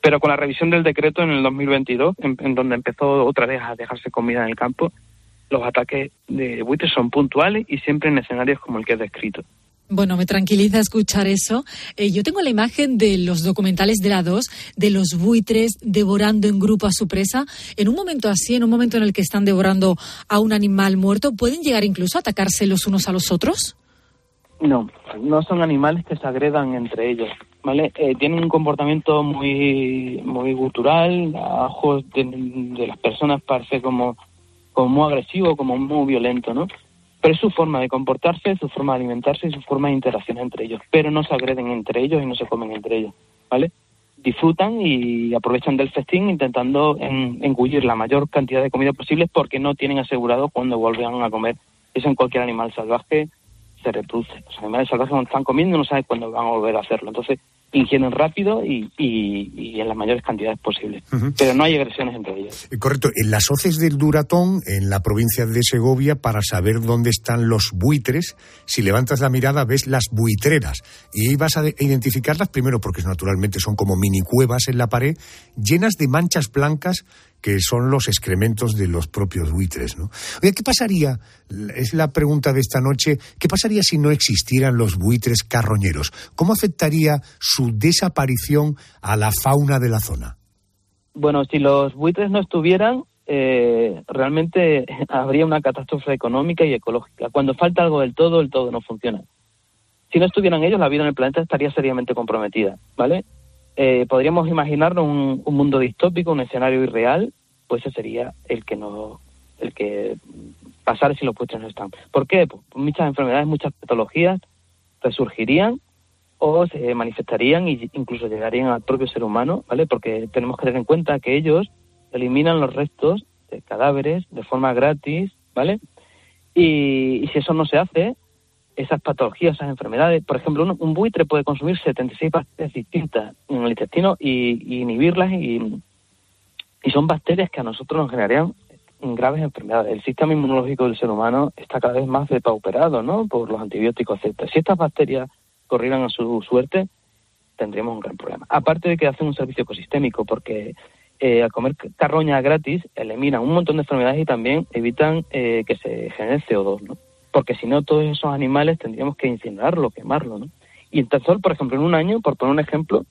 Pero con la revisión del decreto en el 2022, en, en donde empezó otra vez a dejarse comida en el campo, los ataques de buitres son puntuales y siempre en escenarios como el que he descrito. Bueno, me tranquiliza escuchar eso. Eh, yo tengo la imagen de los documentales de la 2, de los buitres devorando en grupo a su presa. En un momento así, en un momento en el que están devorando a un animal muerto, ¿pueden llegar incluso a atacarse los unos a los otros? No, no son animales que se agredan entre ellos, ¿vale? Eh, tienen un comportamiento muy muy gutural, a ojos de, de las personas parece como, como muy agresivo, como muy violento, ¿no? Pero es su forma de comportarse, su forma de alimentarse y su forma de interacción entre ellos. Pero no se agreden entre ellos y no se comen entre ellos, ¿vale? Disfrutan y aprovechan del festín intentando engullir la mayor cantidad de comida posible porque no tienen asegurado cuándo vuelvan a comer. Eso en cualquier animal salvaje se reproduce. Los animales salvajes cuando están comiendo no saben cuándo van a volver a hacerlo. Entonces ingieren rápido y, y, en las mayores cantidades posibles. Pero no hay agresiones entre ellos. Eh, correcto. En las hoces del Duratón, en la provincia de Segovia, para saber dónde están los buitres, si levantas la mirada ves las buitreras. Y ahí vas a identificarlas primero porque naturalmente son como mini cuevas en la pared, llenas de manchas blancas que son los excrementos de los propios buitres. ¿no? Oye, ¿qué pasaría? Es la pregunta de esta noche. ¿Qué pasaría si no existieran los buitres carroñeros? ¿Cómo afectaría su desaparición a la fauna de la zona? Bueno, si los buitres no estuvieran, eh, realmente habría una catástrofe económica y ecológica. Cuando falta algo del todo, el todo no funciona. Si no estuvieran ellos, la vida en el planeta estaría seriamente comprometida, ¿vale? Eh, podríamos imaginarnos un, mundo distópico, un escenario irreal, pues ese sería el que no, el que pasar si los puestos no están. ¿Por qué? Pues muchas enfermedades, muchas patologías resurgirían o se manifestarían e incluso llegarían al propio ser humano, ¿vale? Porque tenemos que tener en cuenta que ellos eliminan los restos de cadáveres de forma gratis, ¿vale? y si eso no se hace, esas patologías, esas enfermedades. Por ejemplo, un, buitre puede consumir 76 bacterias distintas en el intestino y, inhibirlas y, y, son bacterias que a nosotros nos generarían graves enfermedades. El sistema inmunológico del ser humano está cada vez más depauperado, ¿no? Por los antibióticos, etc. Si estas bacterias corrieran a su suerte, tendríamos un gran problema. Aparte de que hacen un servicio ecosistémico, porque eh, al comer carroña gratis eliminan un montón de enfermedades y también evitan eh, que se genere CO2, ¿no? Porque si no todos esos animales tendríamos que incinerarlo, quemarlo, ¿no? Y en Tazol, por ejemplo, en un año, por poner un ejemplo,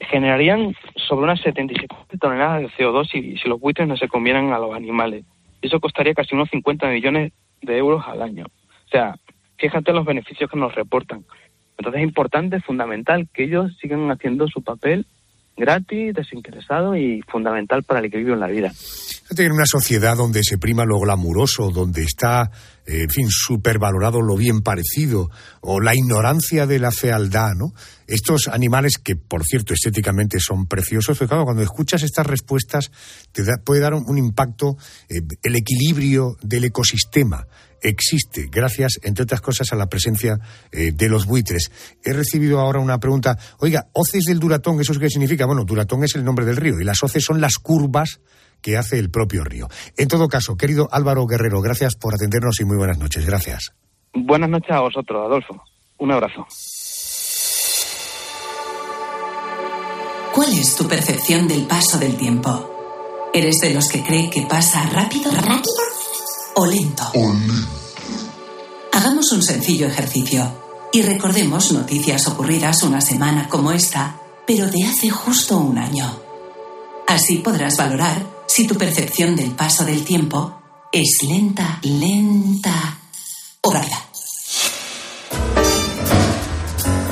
generarían sobre unas 77 toneladas de CO2 si, los buitres no se comieran a los animales. Eso costaría casi unos 50 millones de euros al año. O sea, fíjate los beneficios que nos reportan. Entonces es importante, fundamental que ellos sigan haciendo su papel gratis, desinteresado y fundamental para el equilibrio en la vida. En una sociedad donde se prima lo glamuroso, donde está, en fin, supervalorado lo bien parecido, o la ignorancia de la fealdad, ¿no? Estos animales que, por cierto, estéticamente son preciosos, pero claro, cuando escuchas estas respuestas te puede dar un, impacto, eh, el equilibrio del ecosistema, existe gracias, entre otras cosas, a la presencia eh, de los buitres. He recibido ahora una pregunta. Oiga, hoces del Duratón, ¿eso qué significa? Bueno, Duratón es el nombre del río y las hoces son las curvas que hace el propio río. En todo caso, querido Álvaro Guerrero, gracias por atendernos y muy buenas noches. Gracias. Buenas noches a vosotros, Adolfo. Un abrazo. ¿Cuál es tu percepción del paso del tiempo? ¿Eres de los que cree que pasa rápido? ¿Rápido? o lento. Hagamos un sencillo ejercicio y recordemos noticias ocurridas una semana como esta, pero de hace justo un año. Así podrás valorar si tu percepción del paso del tiempo es lenta, lenta o rápida.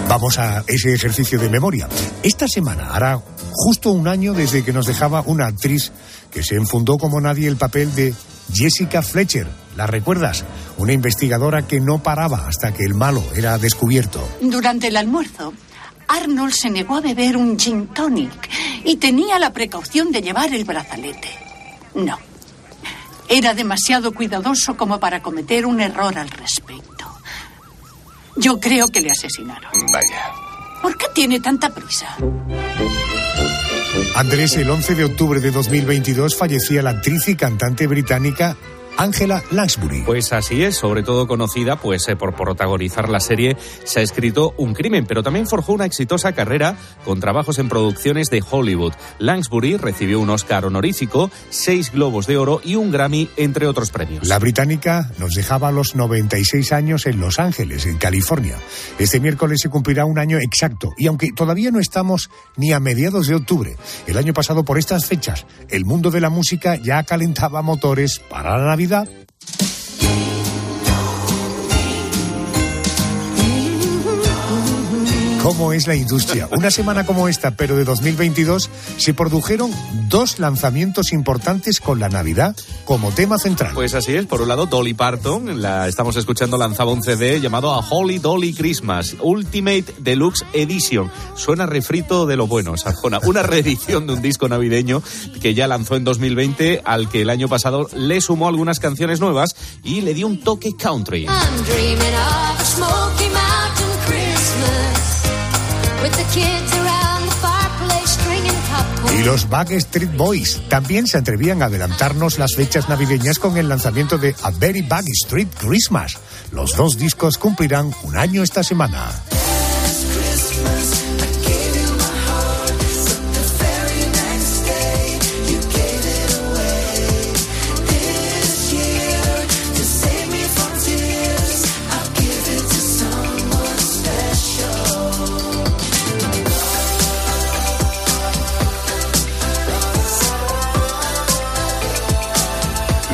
Vamos a ese ejercicio de memoria. Esta semana hará justo un año desde que nos dejaba una actriz que se enfundó como nadie el papel de Jessica Fletcher. ¿La recuerdas? Una investigadora que no paraba hasta que el malo era descubierto. Durante el almuerzo, Arnold se negó a beber un gin tonic y tenía la precaución de llevar el brazalete. No. Era demasiado cuidadoso como para cometer un error al respecto. Yo creo que le asesinaron. Vaya. ¿Por qué tiene tanta prisa? Andrés, el 11 de octubre de 2022 fallecía la actriz y cantante británica Angela Lansbury. Pues así es, sobre todo conocida pues eh, por protagonizar la serie Se ha escrito un crimen, pero también forjó una exitosa carrera con trabajos en producciones de Hollywood. Lansbury recibió un Oscar honorífico, seis Globos de Oro y un Grammy, entre otros premios. La británica nos dejaba a los 96 años en Los Ángeles, en California. Este miércoles se cumplirá un año exacto y aunque todavía no estamos ni a mediados de octubre, el año pasado por estas fechas, el mundo de la música ya calentaba motores para la Navidad Up. Cómo es la industria. Una semana como esta, pero de 2022, se produjeron dos lanzamientos importantes con la Navidad como tema central. Pues así es. Por un lado, Dolly Parton, la estamos escuchando, lanzaba un CD llamado A Holy Dolly Christmas Ultimate Deluxe Edition. Suena refrito de lo bueno, Sarjona. Una reedición de un disco navideño que ya lanzó en 2020, al que el año pasado le sumó algunas canciones nuevas y le dio un toque country. I'm Y los Backstreet Boys también se atrevían a adelantarnos las fechas navideñas con el lanzamiento de A Very Backstreet Christmas. Los dos discos cumplirán un año esta semana.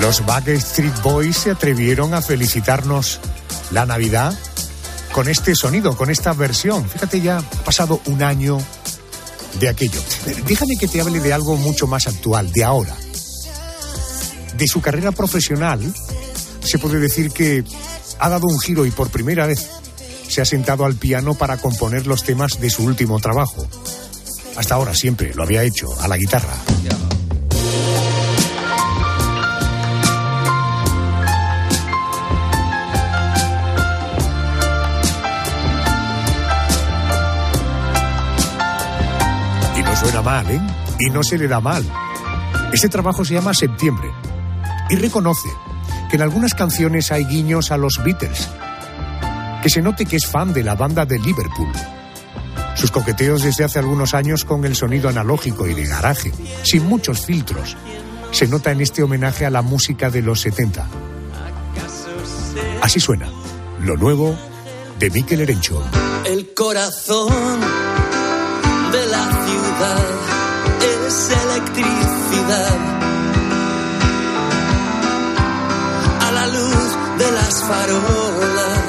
Los Backstreet Boys se atrevieron a felicitarnos la Navidad con este sonido, con esta versión. Fíjate, ya ha pasado un año de aquello. Déjame que te hable de algo mucho más actual, de ahora. De su carrera profesional, se puede decir que ha dado un giro y por primera vez se ha sentado al piano para componer los temas de su último trabajo. Hasta ahora siempre lo había hecho a la guitarra. Mal, ¿eh? Y no se le da mal. Este trabajo se llama Septiembre y reconoce que en algunas canciones hay guiños a los Beatles. Que se note que es fan de la banda de Liverpool. Sus coqueteos desde hace algunos años con el sonido analógico y de garaje, sin muchos filtros, se nota en este homenaje a la música de los 70. Así suena, lo nuevo de Mikel Erencho. El corazón de la ciudad es electricidad. A la luz de las farolas.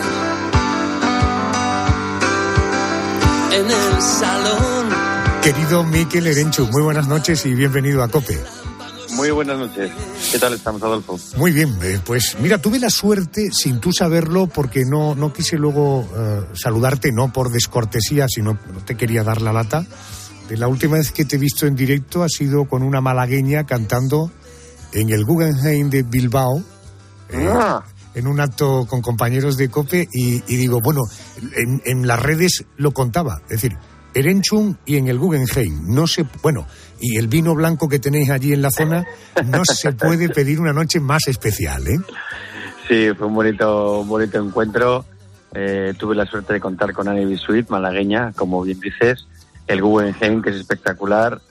En el salón. Querido Mikel Erenchu, muy buenas noches y bienvenido a COPE. Muy buenas noches. ¿Qué tal estamos, Adolfo? Muy bien, eh, pues mira, tuve la suerte, sin tú saberlo, porque no, no quise luego eh, saludarte, no por descortesía, sino no te quería dar la lata. De la última vez que te he visto en directo ha sido con una malagueña cantando en el Guggenheim de Bilbao. eh, Ah. En un acto con compañeros de COPE y, y digo, bueno, en, en las redes lo contaba, es decir, Erenchun y en el Guggenheim, no se, bueno, y el vino blanco que tenéis allí en la zona, no se puede pedir una noche más especial, ¿eh? Sí, fue un bonito, un bonito encuentro. Eh, tuve la suerte de contar con Annie Bisuit, malagueña, como bien dices. El Guggenheim, que es espectacular.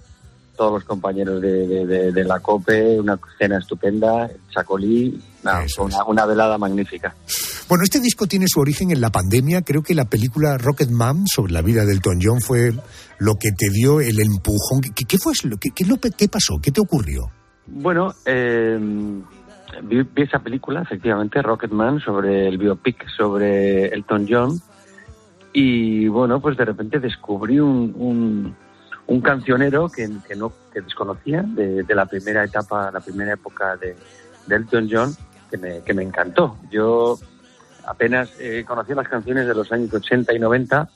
Todos los compañeros de, de- de- de la COPE, una cena estupenda. Chacolí, una, una velada magnífica. Bueno, este disco tiene su origen en la pandemia. Creo que la película Rocket Man sobre la vida del Elton John fue lo que te dio el empujón. ¿Qué, qué fue? ¿Qué, qué, pasó? ¿Qué te ocurrió? Bueno, eh, vi, vi esa película, efectivamente, Rocketman, sobre el biopic sobre Elton John. Y bueno, pues de repente descubrí un, un, un cancionero que, no que desconocía de, la primera etapa, la primera época de, Elton John, que me, que me encantó. Yo apenas eh, conocía las canciones de los años 80 y 90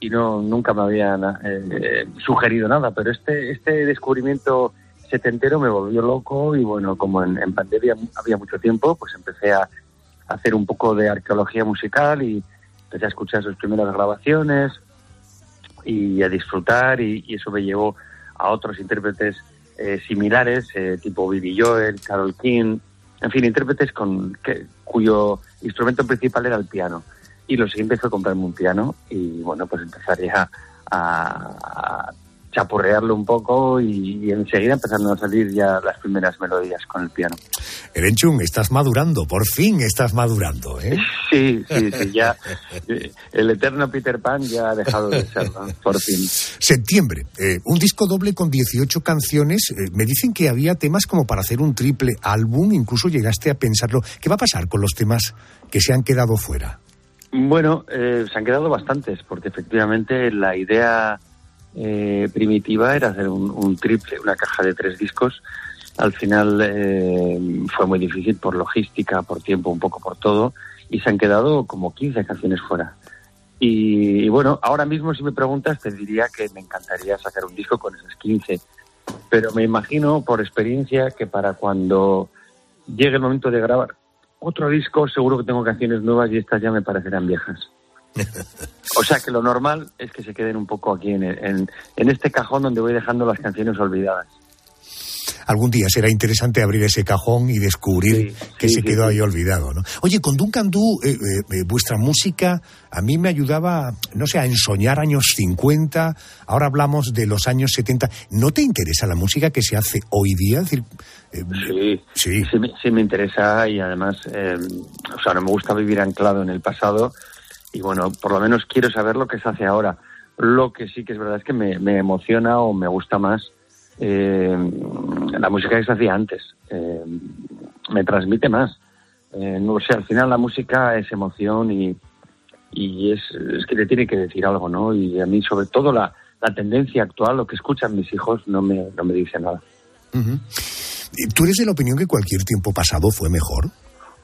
y no nunca me habían eh, sugerido nada, pero este este descubrimiento setentero me volvió loco y bueno, como en, en pandemia había mucho tiempo, pues empecé a hacer un poco de arqueología musical y empecé a escuchar sus primeras grabaciones y a disfrutar y, y eso me llevó a otros intérpretes eh, similares, eh, tipo Billy Joel, Carol King, en fin, intérpretes con que, cuyo instrumento principal era el piano. Y lo siguiente fue comprarme un piano y bueno, pues empezaría a, a chapurrearlo un poco y, y enseguida empezaron a salir ya las primeras melodías con el piano. Erenchun, estás madurando, por fin estás madurando, ¿eh? Sí, sí, sí, ya el eterno Peter Pan ya ha dejado de serlo, por fin. Septiembre, eh, un disco doble con 18 canciones. Eh, me dicen que había temas como para hacer un triple álbum, incluso llegaste a pensarlo. ¿Qué va a pasar con los temas que se han quedado fuera? Bueno, eh, se han quedado bastantes, porque efectivamente la idea eh, primitiva era hacer un, un triple, una caja de tres discos. Al final eh, fue muy difícil por logística, por tiempo, un poco por todo, y se han quedado como 15 canciones fuera. Y, y bueno, ahora mismo si me preguntas te diría que me encantaría sacar un disco con esas 15, pero me imagino por experiencia que para cuando llegue el momento de grabar otro disco seguro que tengo canciones nuevas y estas ya me parecerán viejas. O sea que lo normal es que se queden un poco aquí en, en, en este cajón donde voy dejando las canciones olvidadas. Algún día será interesante abrir ese cajón y descubrir que se quedó ahí olvidado, ¿no? Oye, con Duncan Du, eh, eh, eh, vuestra música a mí me ayudaba, no sé, a ensoñar años 50, ahora hablamos de los años 70. ¿No te interesa la música que se hace hoy día? Es decir, eh, Sí, sí. me, sí me interesa y además, o sea, no me gusta vivir anclado en el pasado y bueno, por lo menos quiero saber lo que se hace ahora. Lo que sí que es verdad es que me, me emociona o me gusta más eh, la música que se hacía antes. Eh, me transmite más. Eh, no sé, al final la música es emoción y, y es, es que te tiene que decir algo, ¿no? Y a mí, sobre todo, la, la tendencia actual, lo que escuchan mis hijos, no me, no me dice nada. Ujú. ¿Y ¿Tú eres de la opinión que cualquier tiempo pasado fue mejor?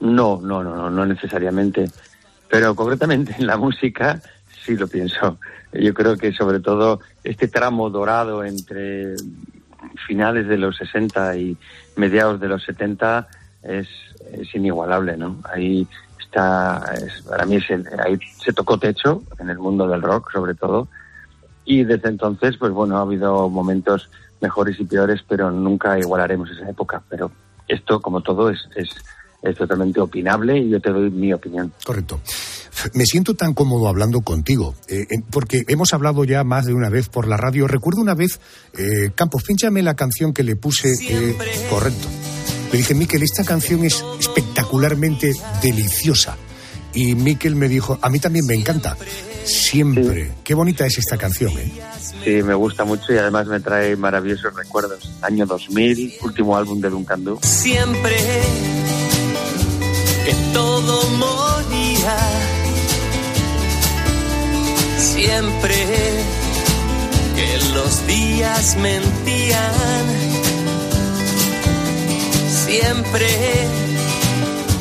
No, no, no, no, no necesariamente. Pero concretamente en la música sí lo pienso. Yo creo que sobre todo este tramo dorado entre finales de los 60 y mediados de los 70 es, es inigualable, ¿no? Ahí está, es- para mí es el- ahí se tocó techo en el mundo del rock sobre todo y desde entonces pues bueno ha habido momentos mejores y peores pero nunca igualaremos esa época pero esto como todo es, es, es totalmente opinable y yo te doy mi opinión Correcto. Me siento tan cómodo hablando contigo, eh, en- porque hemos hablado ya más de una vez por la radio. Recuerdo una vez, eh, Campos, pínchame la canción que le puse. eh, correcto. Le dije, Miquel, esta canción es espectacularmente deliciosa. Y Miquel me dijo, a mí también me encanta. Siempre. Qué bonita es esta canción, ¿eh? sí me gusta mucho y además me trae maravillosos recuerdos año 2000 último álbum de Duncan Du Siempre que todo moría. Siempre que los días mentían. Siempre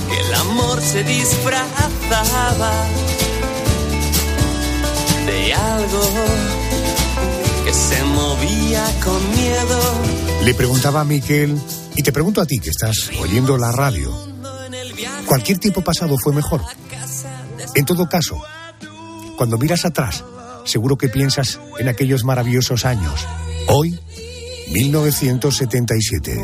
que el amor se disfrazaba de algo que se movía con miedo. Le preguntaba a Miquel, y te pregunto a ti que estás oyendo la radio, ¿cualquier tiempo pasado fue mejor? En todo caso, cuando miras atrás, seguro que piensas en aquellos maravillosos años. Hoy, 1977.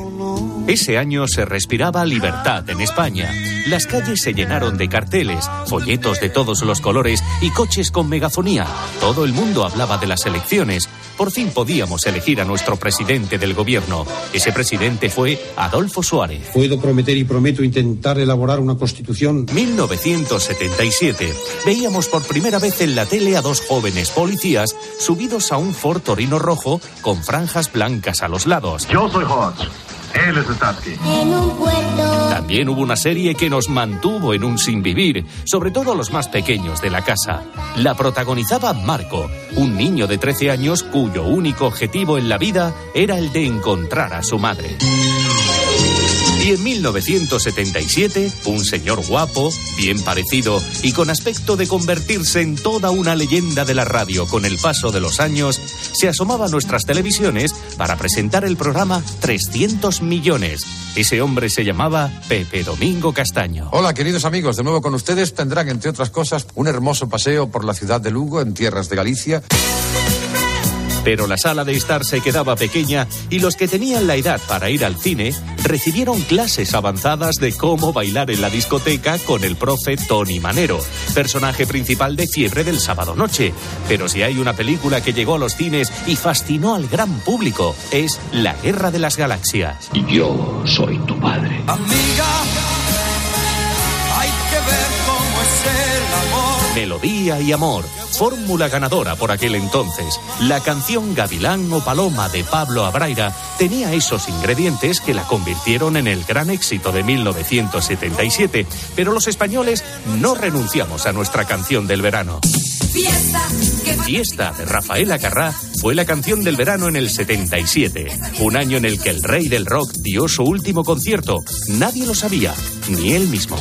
Ese año se respiraba libertad en España. Las calles se llenaron de carteles, folletos de todos los colores y coches con megafonía. Todo el mundo hablaba de las elecciones. Por fin podíamos elegir a nuestro presidente del gobierno. Ese presidente fue Adolfo Suárez. Puedo prometer y prometo intentar elaborar una constitución. 1977. Veíamos por primera vez en la tele a dos jóvenes policías subidos a un Ford Torino rojo con franjas blancas a los lados. Yo soy Hodge. Él es Starsky. En un puerto. También hubo una serie que nos mantuvo en un sinvivir, sobre todo los más pequeños de la casa. La protagonizaba Marco, un niño de 13 años cuyo único objetivo en la vida era el de encontrar a su madre. Y en 1977, un señor guapo, bien parecido y con aspecto de convertirse en toda una leyenda de la radio con el paso de los años, se asomaba a nuestras televisiones para presentar el programa 300 millones. Ese hombre se llamaba Pepe Domingo Castaño. Hola, queridos amigos, de nuevo con ustedes tendrán, entre otras cosas, un hermoso paseo por la ciudad de Lugo, en tierras de Galicia. Pero la sala de estar se quedaba pequeña y los que tenían la edad para ir al cine recibieron clases avanzadas de cómo bailar en la discoteca con el profe Tony Manero, personaje principal de Fiebre del sábado noche. Pero si hay una película que llegó a los cines y fascinó al gran público, es La Guerra de las Galaxias. Y yo soy tu padre. Amiga, Melodía y amor, fórmula ganadora por aquel entonces. La canción Gavilán o Paloma de Pablo Abraira tenía esos ingredientes que la convirtieron en el gran éxito de 1977, pero los españoles no renunciamos a nuestra canción del verano. Fiesta, de Rafaela Carrá fue la canción del verano en el 77, un año en el que el rey del rock dio su último concierto. Nadie lo sabía, ni él mismo.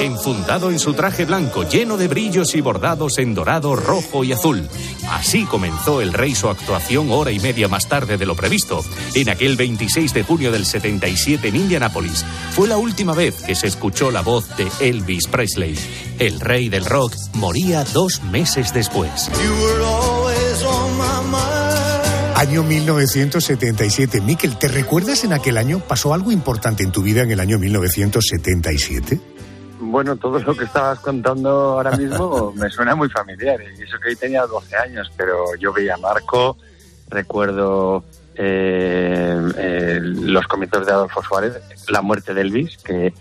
Enfundado en su traje blanco lleno de brillos y bordados en dorado, rojo y azul. Así comenzó el rey su actuación hora y media más tarde de lo previsto. En aquel 26 de junio del 77 en Indianápolis fue la última vez que se escuchó la voz de Elvis Presley. El rey del rock moría dos meses después. Año 1977. Miquel, ¿te recuerdas en aquel año? ¿Pasó algo importante en tu vida en el año 1977? Bueno, todo lo que estabas contando ahora mismo me suena muy familiar. Y eso que hoy tenía 12 años, pero yo veía a Marco, recuerdo eh, eh, los comienzos de Adolfo Suárez, la muerte de Elvis, que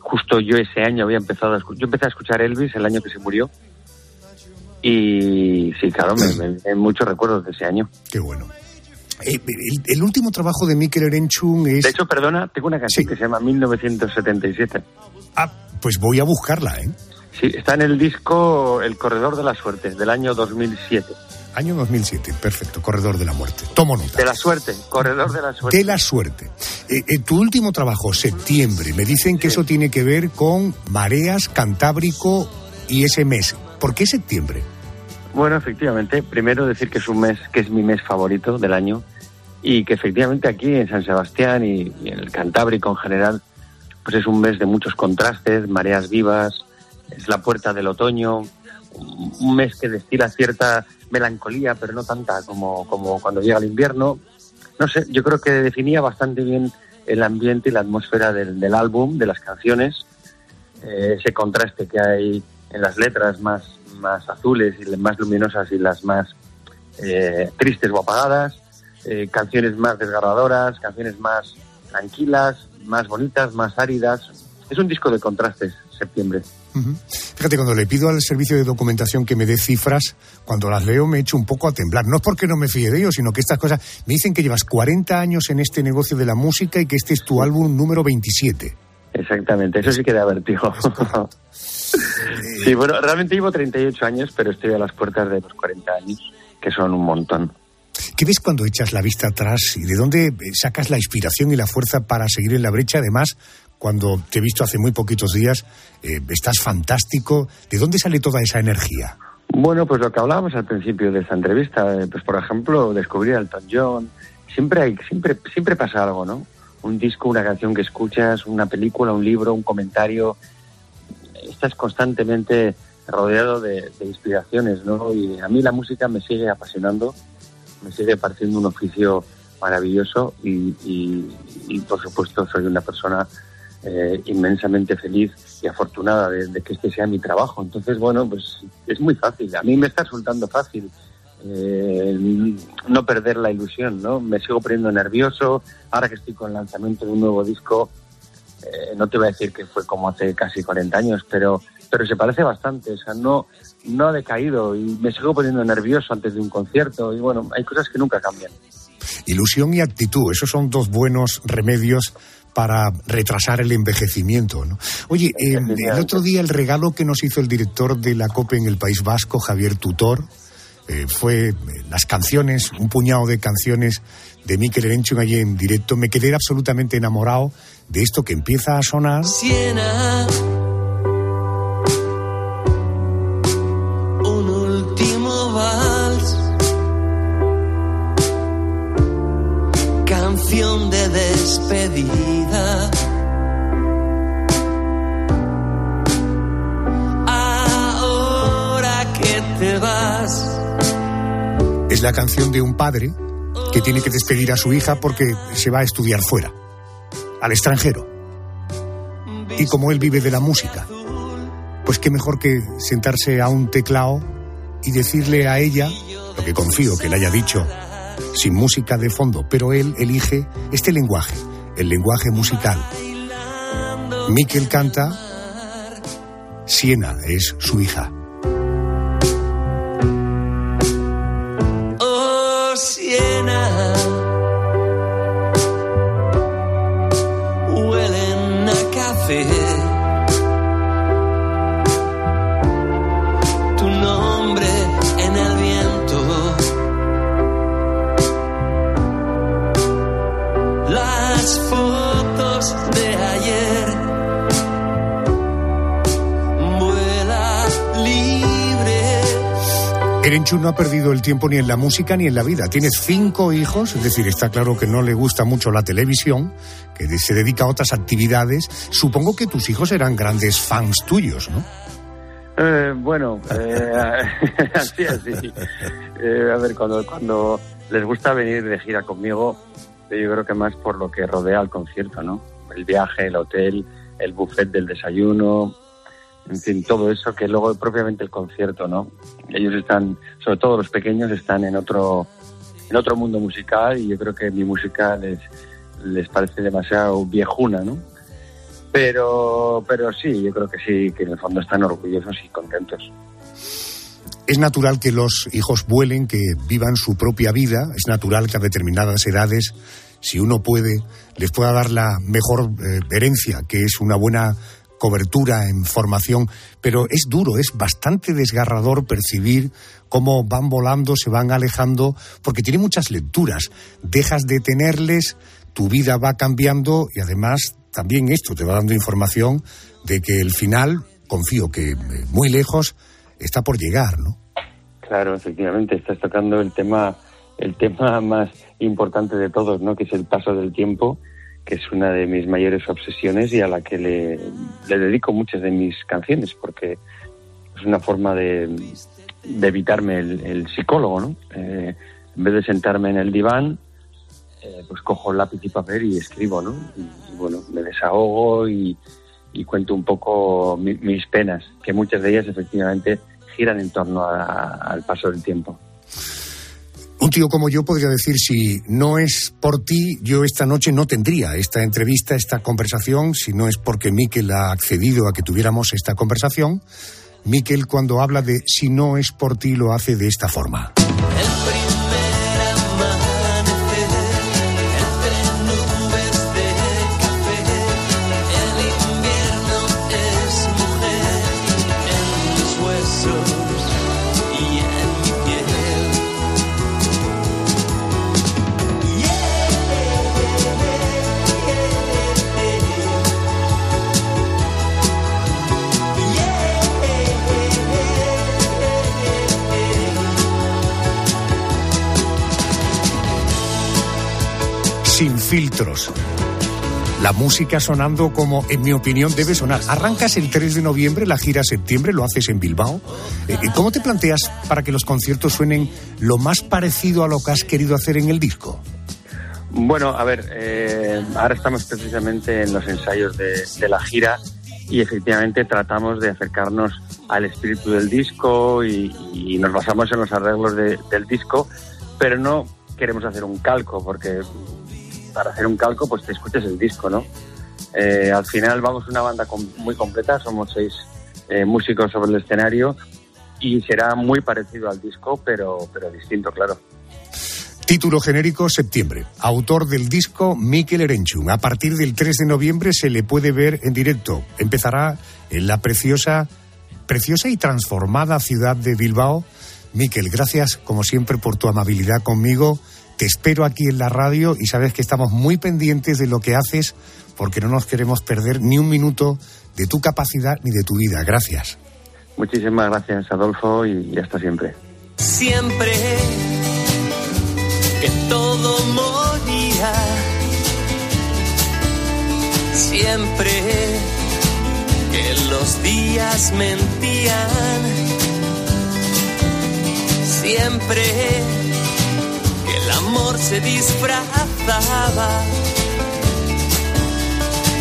justo yo ese año había empezado a escuchar. Yo empecé a escuchar Elvis el año que se murió. Y sí, claro, me, me- me- muchos recuerdos de ese año. Qué bueno. Eh, el, el último trabajo de Miquel Erenchun es... De hecho, perdona, tengo una canción que se llama 1977. Ah, pues voy a buscarla, ¿eh? Sí, está en el disco El Corredor de la Suerte, del año 2007. Año 2007, perfecto, Corredor de la Muerte. Tomo nota. De la Suerte, Corredor de la Suerte. De la suerte. Eh, eh, tu último trabajo, septiembre, me dicen que eso tiene que ver con mareas, Cantábrico y ese mes. ¿Por qué septiembre? Bueno, efectivamente, primero decir que es un mes que es mi mes favorito del año y que efectivamente aquí en San Sebastián y, y en el Cantábrico en general, pues es un mes de muchos contrastes, mareas vivas, es la puerta del otoño, un mes que destila cierta melancolía, pero no tanta como, como cuando llega el invierno. No sé, yo creo que definía bastante bien el ambiente y la atmósfera del, del álbum, de las canciones, eh, ese contraste que hay en las letras más, más azules y más luminosas y las más eh, tristes o apagadas, eh, canciones más desgarradoras, canciones más tranquilas, más bonitas, más áridas. Es un disco de contrastes, septiembre. Fíjate, cuando le pido al servicio de documentación que me dé cifras, cuando las leo me echo un poco a temblar. No es porque no me fíe de ellos, sino que estas cosas me dicen que llevas 40 años en este negocio de la música y que este es tu álbum número 27. Exactamente, eso sí que da vértigo. sí, bueno, realmente llevo 38 años, pero estoy a las puertas de los 40 años, que son un montón. ¿Qué ves cuando echas la vista atrás y de dónde eh, sacas la inspiración y la fuerza para seguir en la brecha? Además, cuando te he visto hace muy poquitos días, eh, estás fantástico. ¿De dónde sale toda esa energía? Bueno, pues lo que hablábamos al principio de esta entrevista, eh, pues por ejemplo, descubrir a Elton John, siempre hay, siempre, siempre pasa algo, ¿no? Un disco, una canción que escuchas, una película, un libro, un comentario, estás constantemente rodeado de, de inspiraciones, ¿no? Y a mí la música me sigue apasionando, me sigue pareciendo un oficio maravilloso y, por supuesto soy una persona eh, inmensamente feliz y afortunada de, de que este sea mi trabajo. Entonces, bueno, pues es muy fácil. A mí me está resultando fácil eh, no perder la ilusión, ¿no? Me sigo poniendo nervioso. Ahora que estoy con el lanzamiento de un nuevo disco, eh, no te voy a decir que fue como hace casi 40 años, pero, pero se parece bastante. O sea, no, no ha decaído y me sigo poniendo nervioso antes de un concierto. Y bueno, hay cosas que nunca cambian. Ilusión y actitud, esos son dos buenos remedios para retrasar el envejecimiento. ¿no? Oye, eh, el otro día el regalo que nos hizo el director de la COPE en el País Vasco, Javier Tutor, eh, fue eh, las canciones, un puñado de canciones de Mikel Erenchun allí en directo. Me quedé absolutamente enamorado de esto que empieza a sonar. Siena. Ahora que te vas. Es la canción de un padre que tiene que despedir a su hija porque se va a estudiar fuera, al extranjero. Y como él vive de la música, pues qué mejor que sentarse a un teclado y decirle a ella, lo que confío que le haya dicho, sin música de fondo, pero él elige este lenguaje, el lenguaje musical. Miquel canta Siena es su hija. Erenchu no ha perdido el tiempo ni en la música ni en la vida. Tiene cinco hijos, es decir, está claro que no le gusta mucho la televisión, que se dedica a otras actividades. Supongo que tus hijos eran grandes fans tuyos, ¿no? Eh, bueno, eh, así, así. Eh, a ver, cuando, cuando les gusta venir de gira conmigo, yo creo que más por lo que rodea al concierto, ¿no? El viaje, el hotel, el buffet del desayuno, en fin, todo eso que luego propiamente el concierto, ¿no? Ellos están, sobre todo los pequeños, están en otro, en otro mundo musical y yo creo que mi música les, les parece demasiado viejuna, ¿no? Pero, pero sí, yo creo que sí, que en el fondo están orgullosos y contentos. Es natural que los hijos vuelen, que vivan su propia vida. Es natural que a determinadas edades, si uno puede, les pueda dar la mejor eh, herencia, que es una buena cobertura en formación. Pero es duro, es bastante desgarrador percibir cómo van volando, se van alejando, porque tiene muchas lecturas. Dejas de tenerles, tu vida va cambiando y además también esto te va dando información de que el final, confío que eh, muy lejos, está por llegar, ¿no? Claro, efectivamente, estás tocando el tema, el tema más importante de todos, ¿no? Que es el paso del tiempo, que es una de mis mayores obsesiones y a la que le, dedico muchas de mis canciones, porque es una forma de, de evitarme el, psicólogo, ¿no? Eh, en vez de sentarme en el diván, eh, pues cojo lápiz y papel y escribo, ¿no? Y bueno, me desahogo y, y cuento un poco mi- mis penas, que muchas de ellas efectivamente giran en torno a- al paso del tiempo. Un tío como yo podría decir, si no es por ti, yo esta noche no tendría esta entrevista, esta conversación, si no es porque Miquel ha accedido a que tuviéramos esta conversación. Miquel cuando habla de si no es por ti lo hace de esta forma. Sin filtros. La música sonando como, en mi opinión, debe sonar. Arrancas el 3 de noviembre, la gira septiembre, lo haces en Bilbao. Eh, eh, ¿Cómo te planteas para que los conciertos suenen lo más parecido a lo que has querido hacer en el disco? Bueno, a ver, eh, ahora estamos precisamente en los ensayos de, de la gira y efectivamente tratamos de acercarnos al espíritu del disco y, y nos basamos en los arreglos de- del disco, pero no queremos hacer un calco porque para hacer un calco pues te escuches el disco, ¿no? Eh, al final vamos una banda com- muy completa, somos seis eh, músicos sobre el escenario y será muy parecido al disco, pero, pero distinto, claro. Título genérico Septiembre. Autor del disco Miquel Erenchun. A partir del 3 de noviembre se le puede ver en directo. Empezará en la preciosa, preciosa y transformada ciudad de Bilbao. Miquel, gracias como siempre por tu amabilidad conmigo. Te espero aquí en la radio y sabes que estamos muy pendientes de lo que haces porque no nos queremos perder ni un minuto de tu capacidad ni de tu vida. Gracias. Muchísimas gracias, Adolfo, y, hasta siempre. Siempre que todo moría, siempre que los días mentían, siempre amor se disfrazaba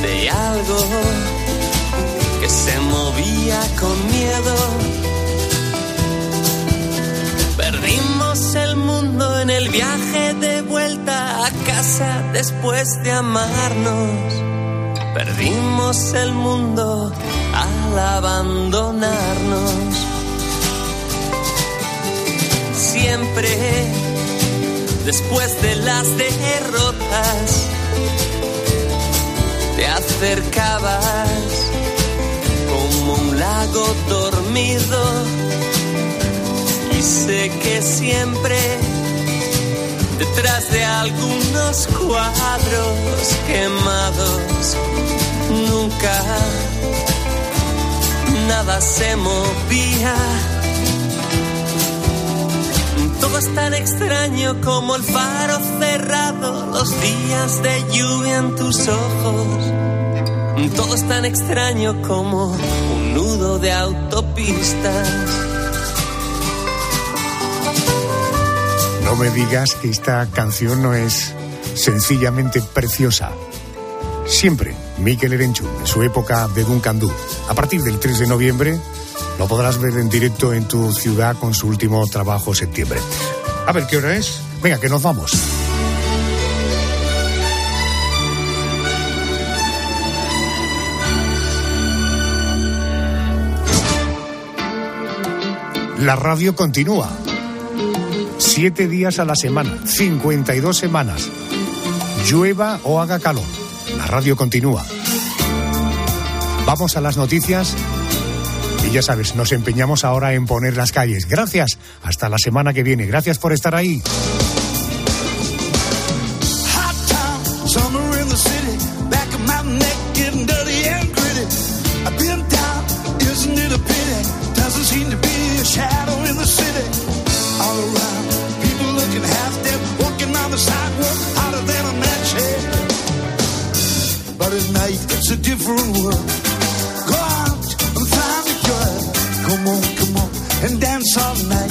de algo que se movía con miedo. Perdimos el mundo en el viaje de vuelta a casa después de amarnos. Perdimos el mundo al abandonarnos. Siempre después de las derrotas te acercabas como un lago dormido. Y sé que siempre detrás de algunos cuadros quemados nunca nada se movía fuego es tan extraño como el faro cerrado, los días de lluvia en tus ojos. Todo es tan extraño como un nudo de autopistas. No me digas que esta canción no es sencillamente preciosa. Siempre, Miquel Erenchu, en su época de Dunkandú. A partir del 3 de noviembre lo podrás ver en directo en tu ciudad con su último trabajo septiembre. A ver qué hora es. Venga, que nos vamos. La radio continúa. Siete días a la semana, 52 semanas. Llueva o haga calor. La radio continúa. Vamos a las noticias ya sabes, nos empeñamos ahora en poner las calles. Gracias. Hasta la semana que viene. Gracias por estar ahí. different world some man.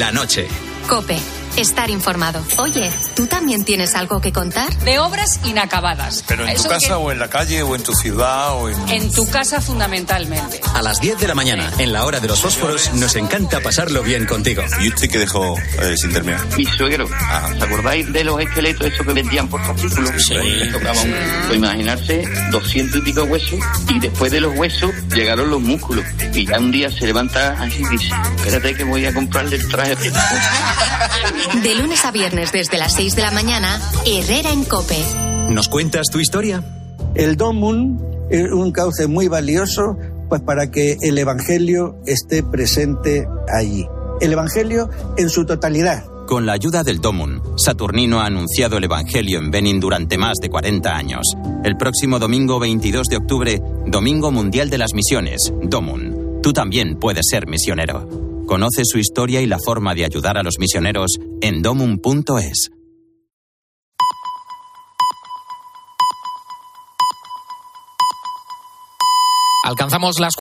la noche. Cope Estar informado. Oye, ¿tú también tienes algo que contar? De obras inacabadas. Pero en tu casa que... o en la calle o en tu ciudad o en... En tu casa fundamentalmente. A las 10 de la mañana, en la hora de los fósforos, nos encanta pasarlo bien contigo. Yo sí que dejo eh, sin terminar. Mi suegro, ah. ¿os acordáis de los esqueletos esos que vendían por fascículos? Sí. Les tocaba un... Pues imaginarse 200 y pico huesos y después de los huesos llegaron los músculos. Y ya un día se levanta así y dice, espérate que voy a comprarle el traje. De lunes a viernes desde las 6 de la mañana, Herrera en Cope. ¿Nos cuentas tu historia? El Domun es un cauce muy valioso pues para que el Evangelio esté presente allí. El Evangelio en su totalidad. Con la ayuda del Domun, Saturnino ha anunciado el Evangelio en Benin durante más de 40 años. El próximo domingo 22 de octubre, Domingo Mundial de las Misiones, Domun. Tú también puedes ser misionero. Conoce su historia y la forma de ayudar a los misioneros en domun.es. Alcanzamos las